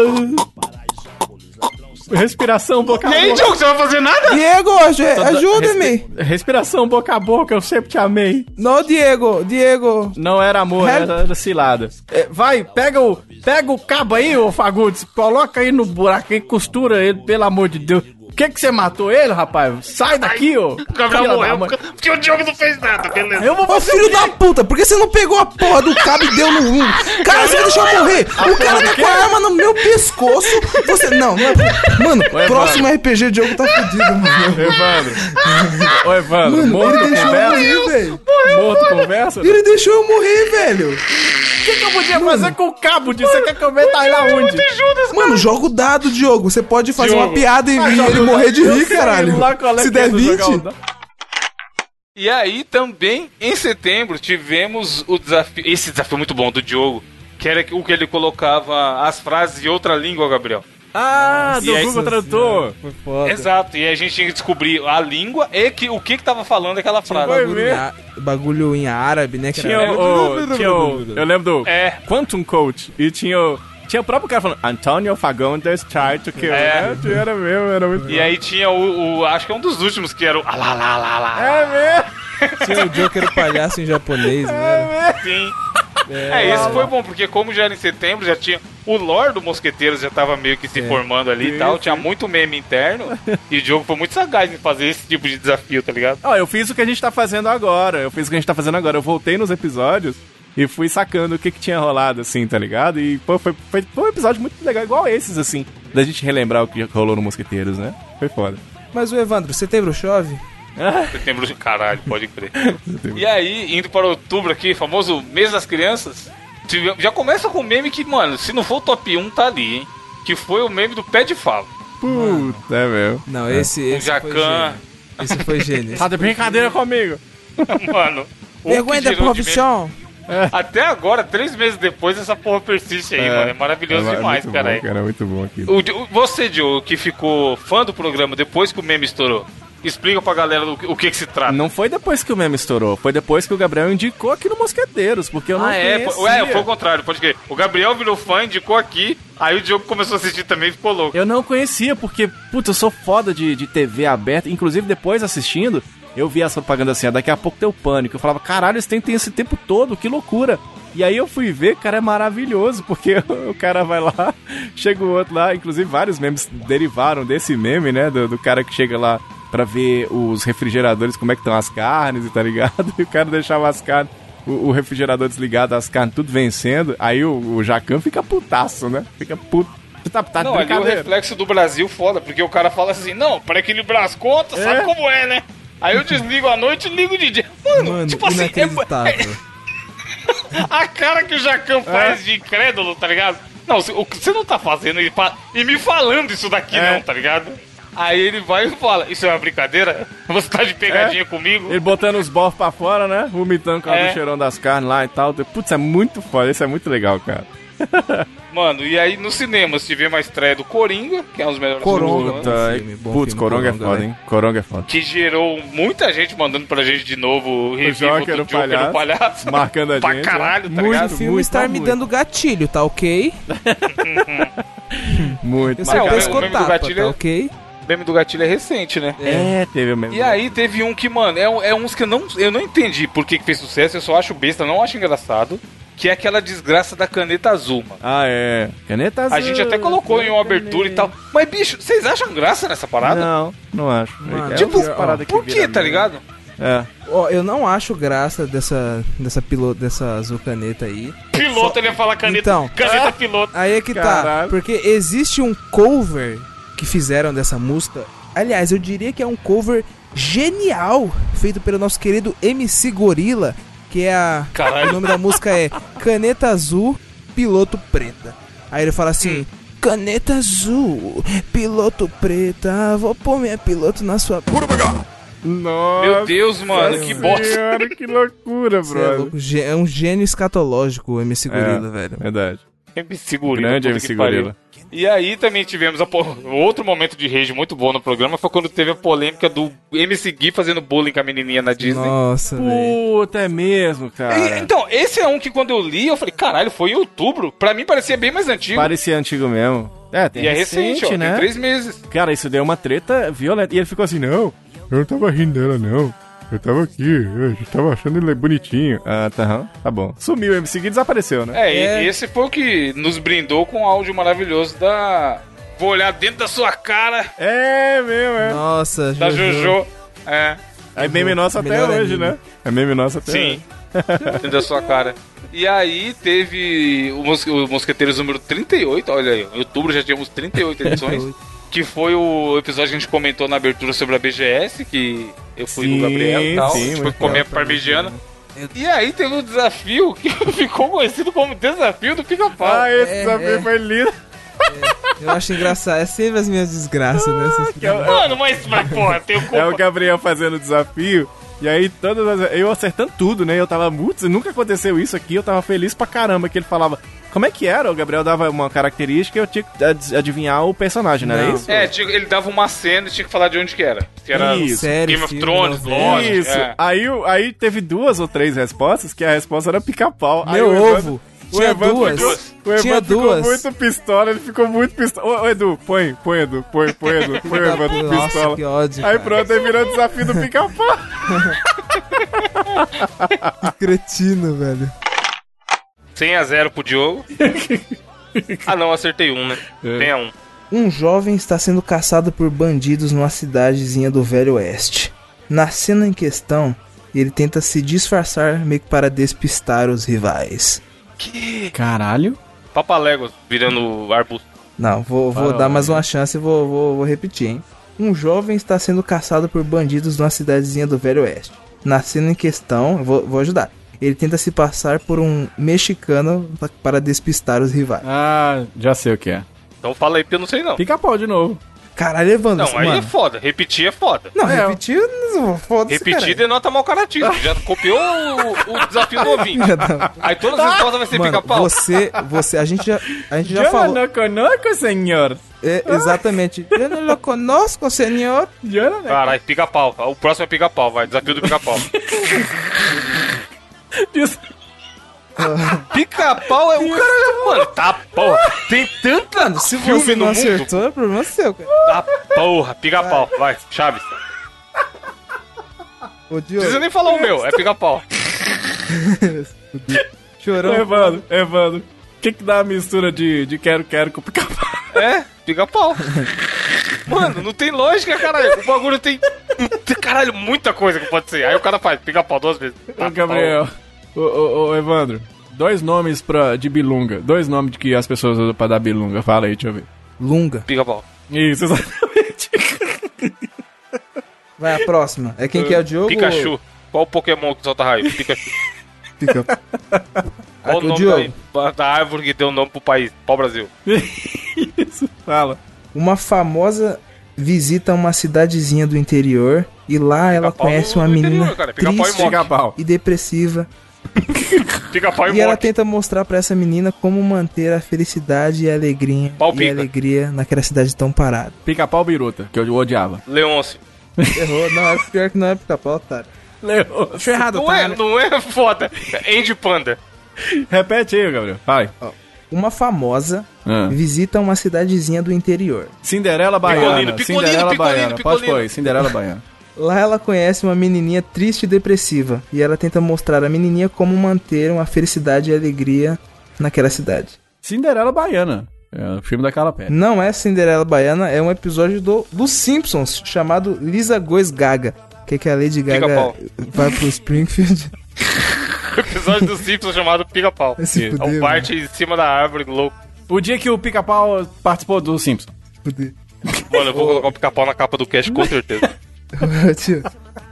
Respiração boca a E aí, boca. Diogo, você vai fazer nada? Diego, aju- ajude-me. Respi- Respiração boca a boca, eu sempre te amei. Não, Diego, Diego. Não era amor, Help. era cilada. É, vai, pega o, pega o cabo aí, ô Fagundes. Coloca aí no buraco e costura ele, pelo amor de Deus. Que que você matou ele, rapaz? Sai daqui, ô. O Gabriel morreu porque o Diogo não fez nada, beleza. Eu vou Ô filho da puta, por que você não pegou a porra do cabo e deu no um? Cara, você deixar eu morrer. O cara tá com a arma no meu pescoço. Você. Não, não é. Mano, próximo RPG de jogo tá fudido, mano. Evandro. Ô, Evandro, morto ele deixou eu conversa? morrer, velho. Morto conversa? Ele deixou eu morrer, velho. Que, que eu podia fazer com o cabo disso? Você quer que eu meta aí lá onde? Mano, joga o dado, Diogo. Você pode fazer Diogo. uma piada e, Ah, e ele morrer de rir, caralho. é Se der do jogar o 20. dado. E aí também, em setembro, tivemos o desafio. Esse desafio muito bom do Diogo. Que era o que ele colocava as frases em outra língua, Gabriel. Ah, do Google Tradutor. Foi foda. Exato, e aí a gente tinha que descobrir a língua e que, o que que tava falando aquela frase. Foi Bagulho, em mesmo. á- bagulho em árabe, né? Tinha cara? o, tinha o- Eu lembro do É. Quantum Coach. E tinha o. Tinha o próprio cara falando Antonio Fagundes tried to kill. É. É, era mesmo, era muito E aí tinha o, o- Acho que é um dos últimos que era o. Ah, lá, lá, lá, lá. É mesmo. Tinha o Joker o palhaço em japonês, né? Sim. É, esse foi bom, porque como já era em setembro, já tinha. O lore do Mosqueteiros já tava meio que se formando ali e tal. Tinha muito meme interno. e o Diogo foi muito sagaz em fazer esse tipo de desafio, tá ligado? Ó, eu fiz o que a gente tá fazendo agora. Eu fiz o que a gente tá fazendo agora. Eu voltei nos episódios e fui sacando o que, que tinha rolado, assim, tá ligado? E, pô, foi, foi, foi um episódio muito legal, igual esses, assim. da gente relembrar o que rolou no Mosqueteiros, né? Foi foda. Mas o Evandro, setembro chove? Setembro de caralho, pode crer. e aí, indo para outubro aqui, famoso mês das crianças, já começa com um meme que, mano, se não for o top 1, tá ali, hein? Que foi o meme do pé de falo. Puta, é mesmo. Não, esse, O esse foi Jacan. gênio. Esse foi gênio. Tá de brincadeira comigo. mano. o Vergonha que da profissão. Até agora, três meses depois, essa porra persiste aí, mano. É maravilhoso é demais, muito cara. Bom, cara, é muito bom aqui. O, o- você, Diogo, que ficou fã do programa depois que o meme estourou, explica pra galera do que- o que que se trata. Não foi depois que o meme estourou, foi depois que o Gabriel indicou aqui no Mosqueteiros, porque eu não Ah, é? conhecia. Foi, é, foi o contrário, pode crer. O Gabriel virou fã, indicou aqui, aí o Diogo começou a assistir também e ficou louco. Eu não conhecia, porque, puta, eu sou foda de, de TV aberta. Inclusive, depois assistindo, eu vi as propagandas assim, daqui a pouco tem o pânico. Eu falava, caralho, esse tem, tem esse tempo todo, que loucura. E aí eu fui ver, cara, é maravilhoso, porque o cara vai lá, chega o outro lá, inclusive vários memes derivaram desse meme, né? Do, do cara que chega lá pra ver os refrigeradores, como é que estão as carnes, tá ligado? E o cara deixava as carnes, o, o refrigerador desligado, as carnes tudo vencendo. Aí o, o Jacan fica putaço, né? Fica puto. Tá, tá Não, ali o reflexo do Brasil foda, porque o cara fala assim, não, pra equilibrar as contas, sabe como é, né? Aí eu desligo à noite e ligo de dia. Mano, Mano, tipo assim, é, a cara que o Jacan faz de incrédulo, tá ligado? Não, você- o que você não tá fazendo e, e me falando isso daqui É. não, tá ligado? Aí ele vai e fala, isso é uma brincadeira? Você tá de pegadinha comigo? Ele botando os bofs pra fora, né? Vomitando com É. o cheirão das carnes lá e tal. Putz, é muito foda. Isso é muito legal, cara. Mano, e aí no cinema tivemos a estreia do Coringa, que é um dos melhores Coronga, filmes do ano, filme, bom Putz, filme, Coronga é Coronga, foda, né? hein? Coronga é foda. que gerou muita gente mandando pra gente de novo o review Joker, do o Joker palhaço, palhaço. marcando a pra gente, caralho, tá Muito ligado? filme Muito, estar tá me muito. dando gatilho, tá ok? Muito. Eu Mas sou o meme do gatilho tá é- ok? O meme do gatilho é recente, né? É, teve o mesmo. E aí teve um que, mano, é, é uns que eu não, eu não entendi por que, que fez sucesso, eu só acho besta, não acho engraçado, que é aquela desgraça da caneta azul, mano. Ah, é. Caneta azul. A gente até colocou em uma abertura e tal. Mas, bicho, vocês acham graça nessa parada? Não, não acho. Mano, é tipo, umas paradas que por que, tá meme. ligado? É. Ó, eu não acho graça dessa, dessa piloto, dessa azul caneta aí. Piloto, ele ia falar caneta, Então. caneta piloto. Aí é que tá, Caralho. porque existe um cover que fizeram dessa música. Aliás, eu diria que é um cover genial, feito pelo nosso querido MC Gorila, que é a Caralho. o nome da música é Caneta Azul, Piloto Preta. Aí ele fala assim: Caneta azul, piloto preta, vou pôr minha piloto na sua Nossa. Meu Deus, mano, que bosta. Senhora, que loucura, Cê é, é um gênio escatológico o MC Gorila, É, velho. Verdade. MC Gorila. Grande MC. Gorila. E aí também tivemos a po- outro momento de rage muito bom no programa, foi quando teve a polêmica do MC Gui fazendo bullying com a menininha na Disney. Nossa. Puta, é mesmo, cara. E, então, esse é um que quando eu li, eu falei, caralho, foi em outubro. Pra mim parecia bem mais antigo. Parecia antigo mesmo. É, tem E é recente, ó, né? tem três meses. Cara, isso deu uma treta violenta. E ele ficou assim, não, eu não tava rindo dela, não. Eu tava aqui, eu tava achando ele bonitinho. Ah, tá, tá bom. Sumiu, o MC Gui desapareceu, né? É, É. e esse foi o que nos brindou com o áudio maravilhoso da... Vou olhar dentro da sua cara, É, mesmo, é. Nossa, da Jojo. É, É meme nosso até Melhor hoje, amigo. né? É meme nosso até sim. dentro da sua cara. E aí teve o, Mos o Mosqueteiros número 38, olha aí, em outubro já tínhamos 38 edições. Que foi o episódio que a gente comentou na abertura sobre a BGS, que eu fui Sim, no Gabriel e tal, sim, a gente foi comer parmegiana. E aí teve o desafio que ficou conhecido como desafio do pica-pau. Ah, esse É, desafio é. foi lindo. Eu acho engraçado. É sempre as minhas desgraças, né? Que é, o- Mano, mas, mas porra, tem o é o culpa. Gabriel fazendo o desafio. E aí, todas as, eu acertando tudo, né? Eu tava muito. Nunca aconteceu isso aqui. Eu tava feliz pra caramba. Que ele falava. Como é que era? O Gabriel dava uma característica e eu tinha que ad- adivinhar o personagem, não, era Não. isso? É, tinha- ele dava uma cena e tinha que falar de onde que era. Que era Isso. Série, Game of filme, Thrones, lógico. Isso. é. Aí, aí teve duas ou três respostas, que a resposta era pica-pau. Aí Meu o Evandro- ovo. o Tinha Evandro duas. ficou- o Evandro Tinha ficou duas. muito pistola, ele ficou muito pistola. Ô, ô, Edu, põe, põe, Edu, põe, põe, Edu, põe o Evandro Nossa, pistola. que ódio. Aí cara. pronto, aí virou o desafio do pica-pau. Que cretino, velho. 100 a 0 pro Diogo. ah, não, acertei um, né? Tem a um. Um jovem está sendo caçado por bandidos numa cidadezinha do Velho Oeste. Na cena em questão, ele tenta se disfarçar meio que para despistar os rivais. Caralho. Papaléguas virando arbusto. Não, vou, vou dar mais uma chance e vou, vou, vou repetir, hein? Um jovem está sendo caçado por bandidos numa cidadezinha do Velho Oeste. Na cena em questão, eu vou, vou ajudar. Ele tenta se passar por um mexicano para despistar os rivais. Ah, já sei o que é. Então fala aí porque eu não sei não. Pica-pau de novo. Caralho, Evandro, Não, aí é mano. foda. Repetir é foda. Não, É. repetiu, não, foda-se, Repetir denota mau caratismo. Já copiou o, o desafio do ouvinte. Aí todas as respostas vai ser pica-pau. você, você, a gente já, a gente já Eu falou. não conosco, senhor. É, exatamente. Eu não conosco, senhor. Caralho, pica-pau. O próximo é pica-pau, vai. Desafio do pica-pau. Diz- Pica-pau é o cara. Mano, tá porra. Tem tanta Mano, se filme você no não mundo. acertou, é problema seu, cara. Tá porra. Pica-pau. Vai, Chaves. Ô, Não Diogo, precisa nem falar o meu. É pica-pau. chorão. Evandro, Evandro. O que que dá a mistura de, de quero-quero com pica-pau? É, pica-pau. Mano, não tem lógica, caralho. O bagulho tem. tem, Caralho, muita coisa que pode ser. Aí o cara faz pica-pau duas vezes. Ô, Gabriel. Ô, ô, ô, Evandro. Dois nomes pra, de bilunga. Dois nomes que as pessoas usam pra dar bilunga. Fala aí, deixa eu ver. Lunga. Pica-pau. Isso, exatamente. Vai, a próxima. É quem que é o Diogo? Pikachu. Qual o Pokémon que solta raio? Pikachu. Pica. Qual o Aqui, o nome Diogo. da, da árvore que deu o nome pro país? Pau Brasil. Isso, fala. Uma famosa visita uma cidadezinha do interior e lá ela conhece uma interior, menina cara. E triste e depressiva. Pica-pau e, E ela tenta mostrar pra essa menina como manter a felicidade e a alegria Pau e a alegria naquela cidade tão parada. Pica-pau biruta, que eu odiava. Leôncio. Errou, não, é pior que não é pica-pau, otário. Leo. Deixa eu errado, Não tá? é, não é foda. É Andy Panda. Repete aí, Gabriel. Vai. Uma famosa Ah. visita uma cidadezinha do interior. Cinderela Baiana. Picolino, picolino, Cinderela picolino, Baiana. picolino. Pode pôr aí, Cinderela Baiana. Lá ela conhece uma menininha triste e depressiva e ela tenta mostrar a menininha como manter uma felicidade e alegria naquela cidade. Cinderela Baiana. É o filme da Carla Pérez. Não é Cinderela Baiana, é um episódio do, dos Simpsons chamado Lisa Goes Gaga. Que é que a Lady Gaga Pica-pau. vai pro Springfield. O episódio do Simpsons chamado Pica-pau. É um Bart em cima da árvore, louco. O dia que o Pica-Pau participou do Simpsons. Mano, eu vou colocar o pica-pau na capa do cast com certeza. Ô, tio.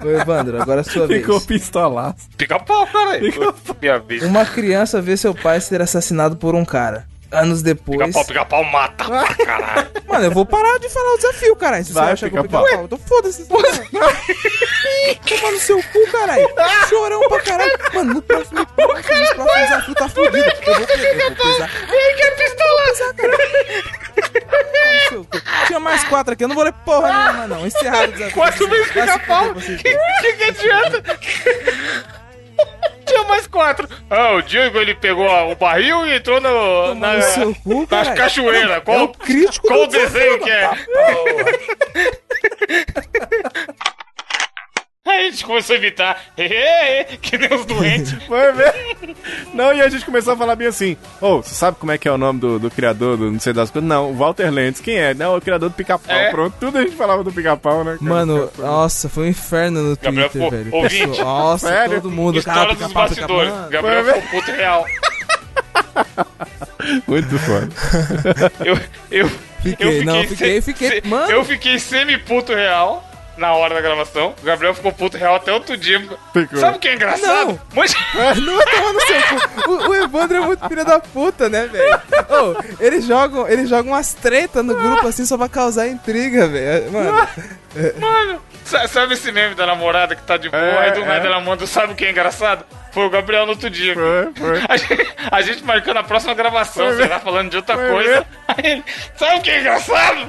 Ô, Evandro, agora é a sua vez. Ficou pistolaço. Pica-pau, caralho. Minha vez. Uma criança vê seu pai ser assassinado por um cara. Anos depois. Pica-pau, pica-pau mata pra caralho. Mano, eu vou parar de falar o desafio, caralho. Se Vai, você acha que eu pica-pau. pica-pau, então foda-se. Toma no seu cu, caralho. Chorão pra caralho. Mano, no próximo, no próximo desafio tá fudido. Eu vou, eu vou pesar. Vem que é pistola. no. Tinha mais quatro aqui, eu não vou ler porra nenhuma, não. Encerrado o desafio. Quatro vezes pica-pau. Que, que que adianta? Tinha mais quatro. Ah, o Diego ele pegou o barril e entrou no, na, cu, caralho. cachoeiras. É Qual, o crítico qual do desenho que é? Aí a gente começou a imitar. que nem os doentes. Foi mesmo? Não, e a gente começou a falar bem assim. Ô, você sabe como é que é o nome do, do criador do não sei das coisas? Não, o Walter Lentz. Quem é? Não, o criador do pica-pau. É. Pronto, tudo a gente falava do pica-pau, né? cara? Mano, nossa, foi um inferno no Gabriel Twitter, velho. ouvinte. Nossa, Sério? todo mundo. História cara, dos bastidores. Gabriel Foi ficou puto real. Muito foda. Eu, eu, Fiquei, eu não, fiquei, fiquei- mano. Eu fiquei semi-puto real na hora da gravação. O Gabriel ficou puto real até outro dia. Ficou. Sabe o que é engraçado? Não. Mas- Não vai tomar no seu cu. O, o Evandro é muito filho da puta, né, velho? Ô, eles jogam, eles jogam umas tretas no grupo assim só pra causar intriga, velho. Mano, Mano, sa- sabe esse meme da namorada que tá de boa, É, aí do é. nada ela manda, sabe o que é engraçado? Foi o Gabriel no outro dia. Foi, foi. A gente, a gente marcando a próxima gravação, Foi você tá falando de outra Foi coisa. ele, sabe o que é engraçado?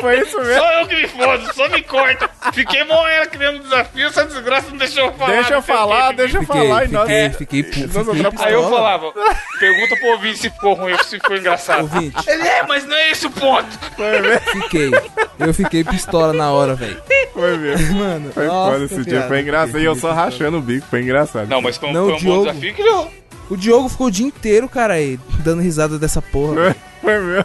Foi isso mesmo. Só eu que me fodo, só me corta. Fiquei morrendo criando desafio, essa desgraça não deixou eu falar. Deixa eu falar, deixa eu fiquei, falar. E nós... fiquei, fiquei, pu- Nós fiquei. Aí eu falava, pergunta pro ouvinte se ficou ruim ou se ficou engraçado. Ouvinte, Ele é, mas não é esse o ponto. Foi mesmo. fiquei. Eu fiquei pistola na hora, velho. Foi mesmo. Mano, Foi foda esse dia. Foi engraçado. E eu só Fiquei rachando o bico. Foi engraçado. Não, mas foi um, Não, foi um o Diogo. bom desafio que criou. O Diogo ficou o dia inteiro, cara, aí, dando risada dessa porra. Foi, foi mesmo.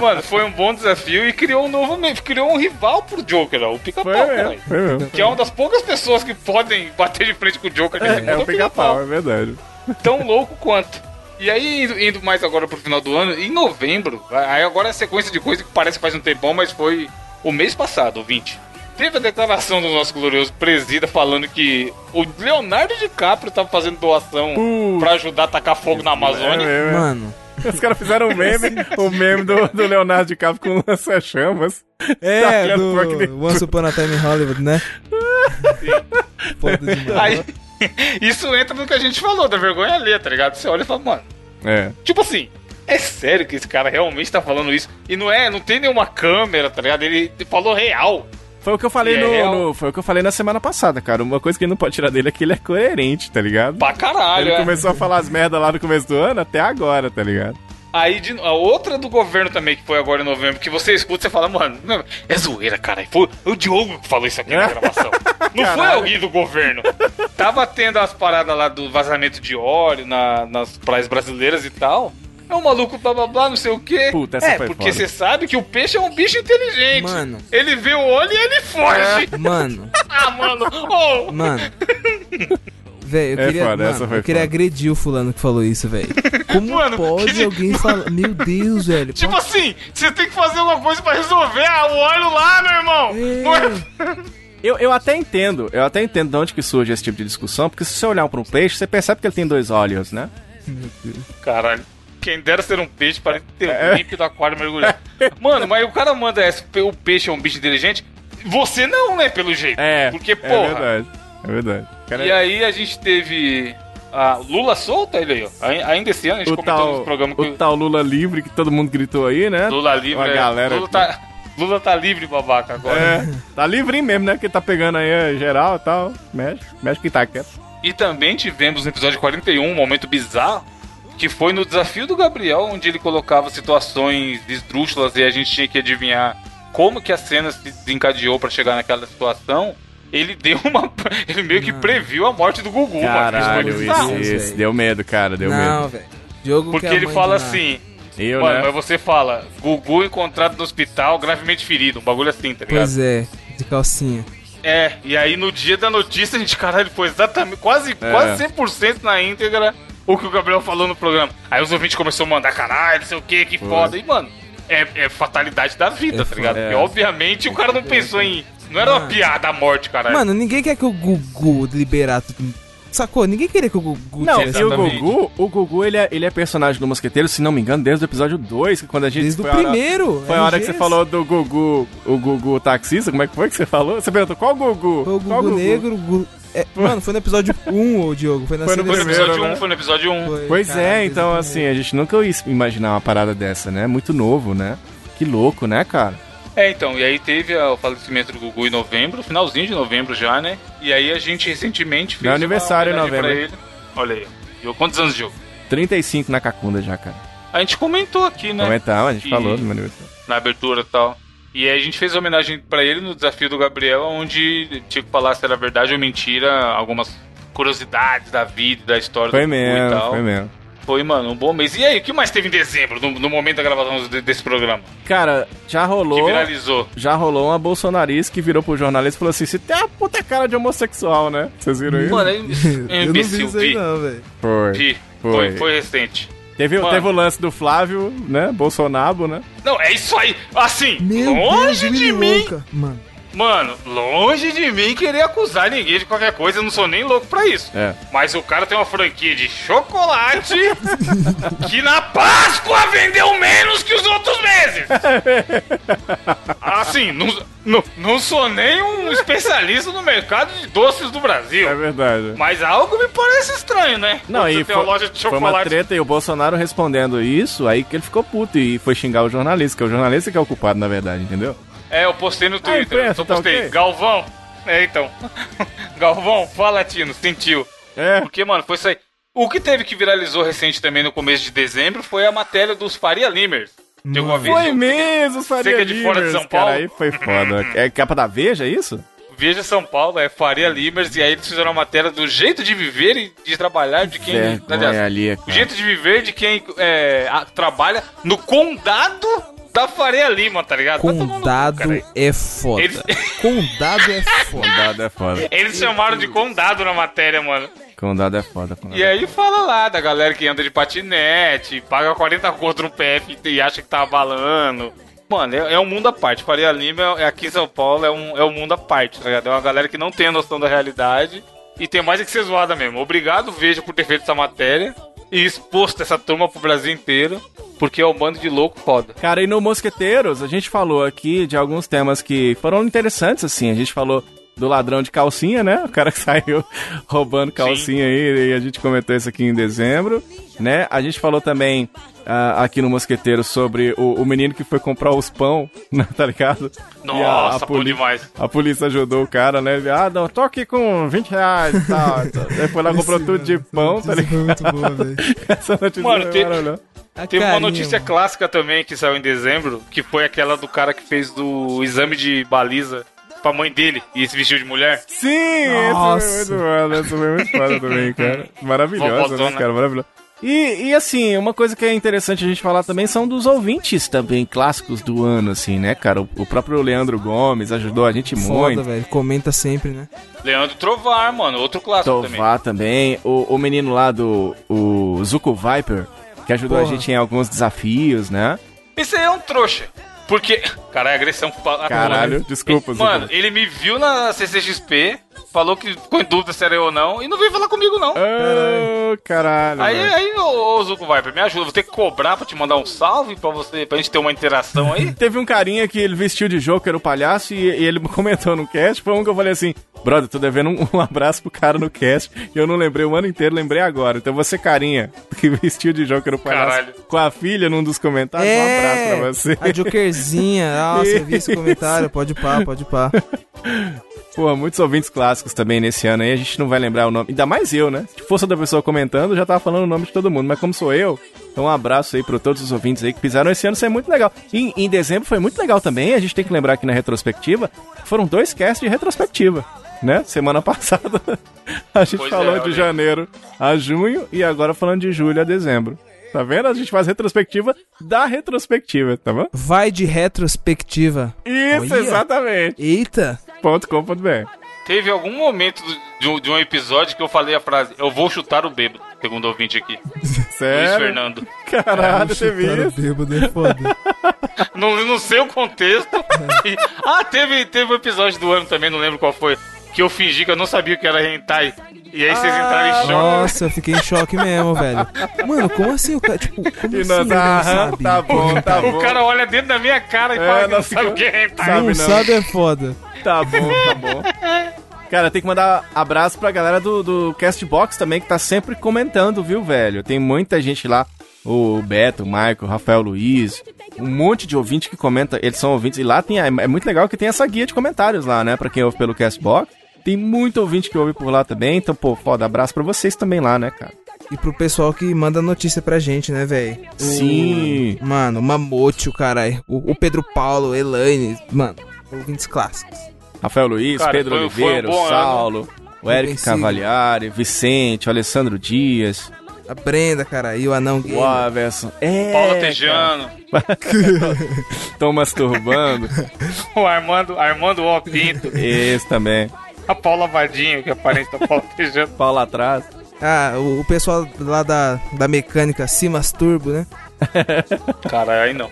Mano, foi um bom desafio e criou um novo criou um rival pro Joker, ó, o Pica-Pau, Foi cara. mesmo. Foi mesmo. Que é uma das poucas pessoas que podem bater de frente com o Joker nesse mundo. É o pica-pau, é verdade. Tão louco quanto. E aí, indo, indo mais agora pro final do ano, em novembro, aí agora é sequência de coisa que parece que faz um tempão, mas foi o mês passado, o 20. Teve a declaração do nosso glorioso presida falando que o Leonardo DiCaprio tava fazendo doação pra ajudar a tacar fogo na Amazônia. É, é, é. Mano. Os caras fizeram um meme, o meme do, do Leonardo DiCaprio com lança-chamas. É, dentro. do Once Upon a Time in Hollywood, né? Foda demais. Aí, isso entra no que a gente falou, da vergonha alheia, tá ligado? Você olha e fala, mano, É. tipo assim, é sério que esse cara realmente tá falando isso? E não é, não tem nenhuma câmera, tá ligado? Ele falou real. Foi o que eu falei é no, no- Foi o que eu falei na semana passada, cara. Uma coisa que ele não pode tirar dele é que ele é coerente, tá ligado? Pra caralho, Ele é. começou a falar as merdas lá no começo do ano até agora, tá ligado? Aí de- a outra do governo também, que foi agora em novembro, que você escuta e você fala, mano, é zoeira, cara. Foi o Diogo que falou isso aqui na gravação. Não foi alguém do governo. Tava tendo as paradas lá do vazamento de óleo na- nas praias brasileiras e tal. É um maluco blá blá blá, não sei o quê. Puta, essa é, foi porque foda. você sabe que o peixe é um bicho inteligente. Mano. Ele vê o olho e ele foge. Mano, ah, mano. Oh. mano. Véi, eu É queria, foda, essa mano, eu queria foda. agredir o fulano que falou isso, velho. Como Mano, pode que- alguém falar... Meu Deus, velho. Tipo assim, você tem que fazer alguma coisa pra resolver ah, o óleo lá, meu irmão. Não é- Eu, eu até entendo, eu até entendo de onde que surge esse tipo de discussão, porque se você olhar para um peixe, você percebe que ele tem dois olhos, né? Caralho. Quem dera ser um peixe para ter um limpo do aquário mergulhado. Mano, mas o cara manda essa, o peixe é um bicho inteligente. Você não, né, pelo jeito. É, Porque, é porra. verdade, é verdade. Cara, e aí a gente teve a Lula solta ele aí, ó. Ai- Ainda esse ano a gente o comentou tal, nos programas que o tal Lula livre que todo mundo gritou aí, né? Lula livre. Uma é, galera Lula tá, Lula tá livre, babaca, agora. É, tá livrinho mesmo, né? Porque tá pegando aí a geral e tal. Mexe, mexe que tá quieto. E também tivemos no episódio 41 um momento bizarro, que foi no desafio do Gabriel, onde ele colocava situações esdrúxulas e a gente tinha que adivinhar como que a cena se desencadeou pra chegar naquela situação. Ele deu uma. Ele meio que previu a morte do Gugu, Caralho, mano. isso, Isso. Deu medo, cara, deu Não, medo. Porque que é a ele fala assim. Eu, Mano, né? mas você fala, Gugu encontrado no hospital, gravemente ferido, um bagulho assim, tá ligado? Pois é, de calcinha. É, e aí no dia da notícia a gente, caralho, foi exatamente, quase, É. quase 100% na íntegra o que o Gabriel falou no programa. Aí os ouvintes começaram a mandar, caralho, não sei o que, que foda. E, mano, é, é fatalidade da vida, É tá ligado? Porque, É. obviamente, o cara não pensou em... Não era uma Mano. piada a morte, caralho. Mano, ninguém quer que o Gugu liberato. Sacou? Ninguém queria que o Gugu Não, e o. Gugu, o Gugu, ele é, ele é personagem do Mosqueteiro, se não me engano, desde o episódio 2, que quando a gente... Desde o a hora- primeiro. Foi a hora que você falou do Gugu, o Gugu taxista, como é que foi que você falou? Você perguntou, qual Gugu? Foi o Qual Gugu Negro. o Gu- é, mano, foi no episódio 1, ô Diogo. Foi na Foi no foi no seleção. episódio primeiro, 1, né? foi no episódio 1. Foi, Pois cara, é, então o assim, a gente nunca ia imaginar uma parada dessa, né? Muito novo, né? Que louco, né, cara? É, então, e aí teve o falecimento do Gugu em novembro, finalzinho de novembro já, né? E aí a gente recentemente fez Meu aniversário em novembro. pra ele. Olha aí. Diogo, quantos anos, Diogo? 35 na Cacunda já, cara. A gente comentou aqui, né? Comentar, a gente E- falou do meu aniversário. na abertura e tal. E aí a gente fez homenagem pra ele no desafio do Gabriel, onde tinha que falar se era verdade ou mentira, algumas curiosidades da vida, da história Foi do Gugu e mesmo, tal. foi mesmo. Foi, mano, um bom mês. E aí, o que mais teve em dezembro, no, no momento da gravação de- desse programa? Cara, já Que rolou. viralizou. Já rolou uma bolsonarista que virou pro jornalista e falou assim: você tem a puta cara de homossexual, né? Vocês viram isso? Mano, é Eu não vi imbecil, isso aí, não, velho. Foi. Foi, foi recente. Teve, Mano. teve o lance do Flávio, né? Bolsonaro, né? Não, é isso aí. Assim, Meu longe Deus, de mim. Mano, Mano, longe de mim querer acusar ninguém de qualquer coisa, eu não sou nem louco pra isso. É. Mas o cara tem uma franquia de chocolate que na Páscoa vendeu menos que os outros meses. Assim, não, não, não sou nem um especialista no mercado de doces do Brasil. É verdade. Mas algo me parece estranho, né? Não, Quando e uma loja de foi uma chocolate. treta e o Bolsonaro respondendo isso, aí que ele ficou puto e foi xingar o jornalista, que é o jornalista que é o culpado, na verdade, entendeu? É, eu postei no Twitter. imprensa, eu tá postei, ok? Galvão. É, então. Galvão, fala, Tino, sentiu. É. Porque, mano, foi isso aí. O que teve que viralizou recente também no começo de dezembro foi a matéria dos Faria Limers. De alguma vez? Foi mesmo, os Faria Seca de fora de São Paulo? Cara, aí foi foda. É capa da Veja, é isso? Veja São Paulo, é Faria Limers, e aí eles fizeram uma matéria do jeito de viver e de trabalhar de quem. Aliás, ali, o jeito de viver de quem é, a- trabalha no condado da Faria Lima, tá ligado? Tomar no cu, Condado é foda. Eles- Condado é foda. Condado é foda. Eles chamaram de condado na matéria, mano. Condado é foda. Condado. E aí fala lá da galera que anda de patinete, paga 40 conto no PF e acha que tá abalando. Mano, é, é um mundo à parte. Faria Lima é aqui em São Paulo, é um, é um mundo à parte, tá ligado? É uma galera que não tem a noção da realidade e tem mais é que ser zoada mesmo. Obrigado, Veja, por ter feito essa matéria e exposto essa turma pro Brasil inteiro, porque é um bando de louco foda. Cara, e no Mosqueteiros, a gente falou aqui de alguns temas que foram interessantes, assim. A gente falou do ladrão de calcinha, né? O cara que saiu roubando calcinha aí, e a gente comentou isso aqui em dezembro, né? A gente falou também ah, aqui no Mosqueteiro sobre o, o menino que foi comprar os pão, né? tá ligado? E a- a Nossa, bom poli- demais. A polícia ajudou o cara, né? Ele, ah, não, tô aqui com 20 reais e tal. Aí foi lá, comprou tudo de pão, tá ligado? Muito boa, velho. Essa notícia Mano, foi tem- maravilhosa. A Teve uma carinha, notícia mano. clássica também que saiu em dezembro, que foi aquela do cara que fez do exame de baliza pra mãe dele e se vestiu de mulher. Sim, Nossa. esse foi muito foda, esse foi muito foda também, cara. Maravilhosa, né, cara? Maravilhosa. E, e assim, uma coisa que é interessante a gente falar também são dos ouvintes também clássicos do ano, assim, né, cara? O, o próprio Leandro Gomes ajudou a gente Foda, muito. velho. Comenta sempre, né? Leandro Trovar, mano, outro clássico também. Tovar também. O, o menino lá do o Zuko Viper, que ajudou a Porra. gente em alguns desafios, né? Esse aí é um trouxa. Porque. Caralho, agressão. Caralho, desculpa, Zuko. Mano, ele me viu na CCXP, falou que ficou em dúvida se era eu ou não, e não veio falar comigo, não. Ah, caralho. Aí, aí, ô, ô Zuko Viper, me ajuda. Vou ter que cobrar pra te mandar um salve pra você, pra gente ter uma interação aí. Teve um carinha que ele vestiu de Joker o palhaço e, e ele comentou no cast. Foi um que eu falei assim: Brother, tô devendo um, um abraço pro cara no cast. E eu não lembrei o ano inteiro, lembrei agora. Então você, carinha, que vestiu de Joker o palhaço Caralho. com a filha num dos comentários, um abraço pra você. É, A Jokerzinha. Nossa, eu vi esse comentário. Pode pá, pode pá. Pô, muitos ouvintes clássicos também nesse ano aí, a gente não vai lembrar o nome. Ainda mais eu, né? Se fosse outra pessoa comentando, eu já tava falando o nome de todo mundo. Mas como sou eu, então um abraço aí pra todos os ouvintes aí que fizeram esse ano ser muito legal. E em dezembro foi muito legal também. A gente tem que lembrar aqui na retrospectiva, foram dois casts de retrospectiva. Né? Semana passada a gente Pois falou é, de janeiro a junho e agora falando de julho a dezembro. Tá vendo? A gente faz retrospectiva da retrospectiva, tá bom? Vai de retrospectiva. Isso, Olha. exatamente. Eita. Ponto com ponto BR. Teve algum momento do- de um, de um episódio que eu falei a frase: Eu vou chutar o bêbado, segundo o ouvinte aqui. Luiz Sério? Fernando. Caralho, você viu isso? bêbado é foda. Não, não sei o contexto. E- ah, teve, teve um episódio do ano também, não lembro qual foi. Que eu fingi que eu não sabia o que era hentai. E aí vocês entraram em choque. Nossa, eu fiquei em choque mesmo, velho. Mano, como assim o cara. Tipo, como E assim não aham, sabe? tá bom, tá bom. O cara olha dentro da minha cara e É, fala que não nós sabe o que é hentai. Não sabe não. sabe é foda. Tá bom, tá bom. Cara, tem que mandar abraço pra galera do, do Castbox também, que tá sempre comentando, viu, velho? Tem muita gente lá. O Beto, o Michael, o Rafael Luiz, um monte de ouvinte que comenta, eles são ouvintes, e lá tem, é muito legal que tem essa guia de comentários lá, né, pra quem ouve pelo Castbox. Tem muito ouvinte que ouve por lá também, então, pô, foda, abraço pra vocês também lá, né, cara? E pro pessoal que manda notícia pra gente, né, velho? O- Sim. Mano, o Mamute, o caralho. O, o Pedro Paulo, Elaine. Mano, ouvintes clássicos. Rafael Luiz, Cara, Pedro foi- foi um Oliveira, bom o ano. Saulo, o Eric Invencível. Cavaliari, Vicente, o Alessandro Dias, A Brenda, cara, e o Anão Gay. o Averson. É, Paula cara. Tejano, Estão masturbando. o Armando, Armando O. Pinto, Esse também. a Paula Vadinho, que é parente da Paula Tejano. Paulo atrás. Ah, o, o pessoal lá da, da mecânica Simas Turbo, né? Cara, aí não.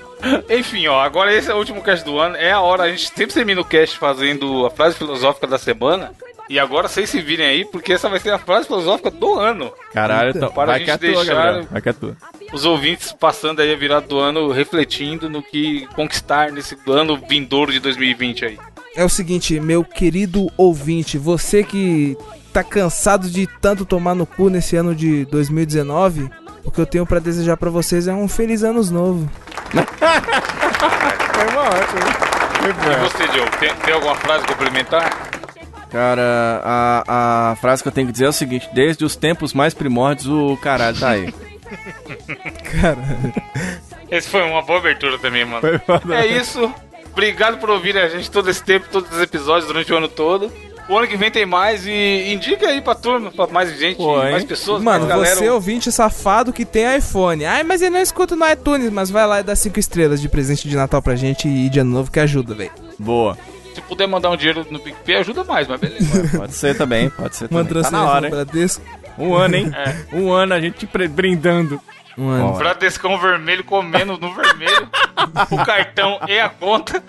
Enfim, ó, agora esse é o último cast do ano. É a hora, a gente sempre termina o cast fazendo a frase filosófica da semana. E agora vocês se virem aí, porque essa vai ser a frase filosófica do ano. Caralho, então, Para vai a que é gente tua, deixar- Gabriel. Vai que é tua. Os ouvintes passando aí a virada do ano, refletindo no que conquistar nesse ano vindouro de 2020 aí. É o seguinte, meu querido ouvinte, você que tá cansado de tanto tomar no cu nesse ano de 2019, o que eu tenho pra desejar pra vocês é um feliz anos novo. Foi uma ótima. E você, Diogo, tem, tem alguma frase complementar? Cara, a, a frase que eu tenho que dizer é o seguinte: desde os tempos mais primórdios, o caralho tá aí. Cara, Esse foi uma boa abertura também, mano. Foi foda. É isso. Obrigado por ouvir a gente todo esse tempo, todos os episódios durante o ano todo. O ano que vem tem mais e indica aí pra turma, pra mais gente, Pô, mais pessoas, Mano, mais galera. você é ouvinte safado que tem iPhone. Ai, mas ele não escuta no iTunes, mas vai lá e dá cinco estrelas de presente de Natal pra gente e de ano novo que ajuda, velho. Boa. Se puder mandar um dinheiro no PicPay, ajuda mais, mas beleza. Pode ser também, pode ser Uma também. Tá na transferência hora, no hein? Um ano, hein? Um ano a gente brindando. Um ano. Bradescão vermelho comendo no vermelho. o cartão e a conta.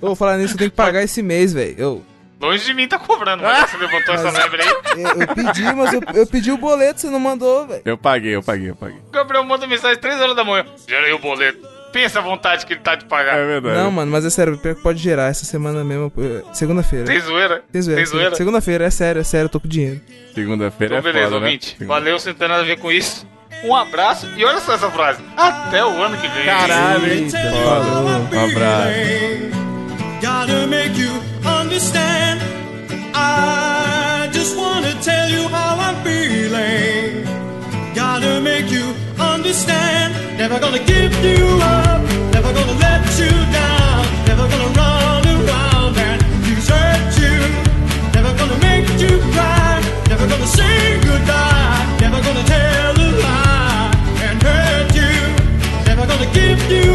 Eu vou falar nisso, eu tenho que pagar esse mês, velho. Eu, Longe de mim tá cobrando, mas você levantou essa lebre aí. eu, eu pedi, mas eu, eu pedi o boleto, você não mandou, velho. Eu paguei, eu paguei, eu paguei. O Gabriel manda mensagem 3 horas da manhã. Gera aí o boleto. Pensa a vontade que ele tá de pagar. É verdade. Não, mano, mas é sério, pior que pode gerar essa semana mesmo. eh, Segunda-feira. Tem zoeira? Tem zoeira. Tem zoeira? Segunda-feira, é sério, é sério, eu tô com dinheiro. Segunda-feira Então é beleza, foda, né? ouvinte. Segunda- Valeu, sem ter nada a ver com isso. Um abraço e olha só essa frase. Até o ano que vem. Caralho, hein? Foda. Um abraço. Understand. I just wanna tell you how I'm feeling. Gotta make you understand. Never gonna give you up. Never gonna let you down. Never gonna run around and desert you. Never gonna make you cry. Never gonna say goodbye. Never gonna tell a lie and hurt you. Never gonna give you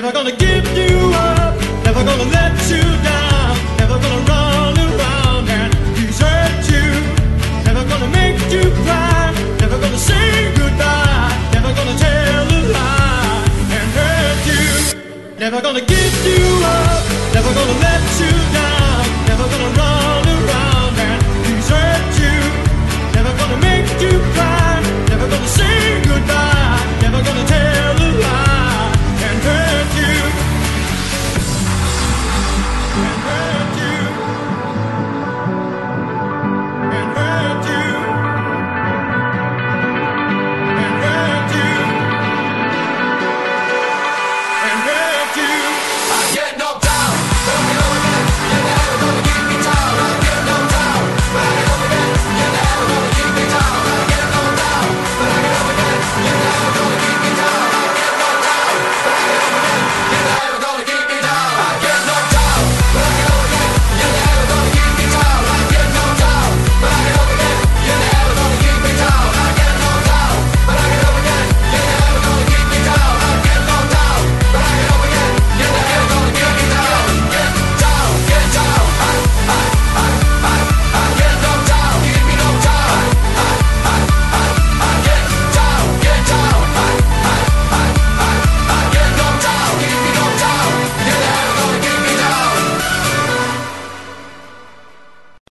Never gonna give you up, never gonna let you down, never gonna run around and desert you, never gonna make you cry, never gonna say goodbye, never gonna tell a lie and hurt you, never gonna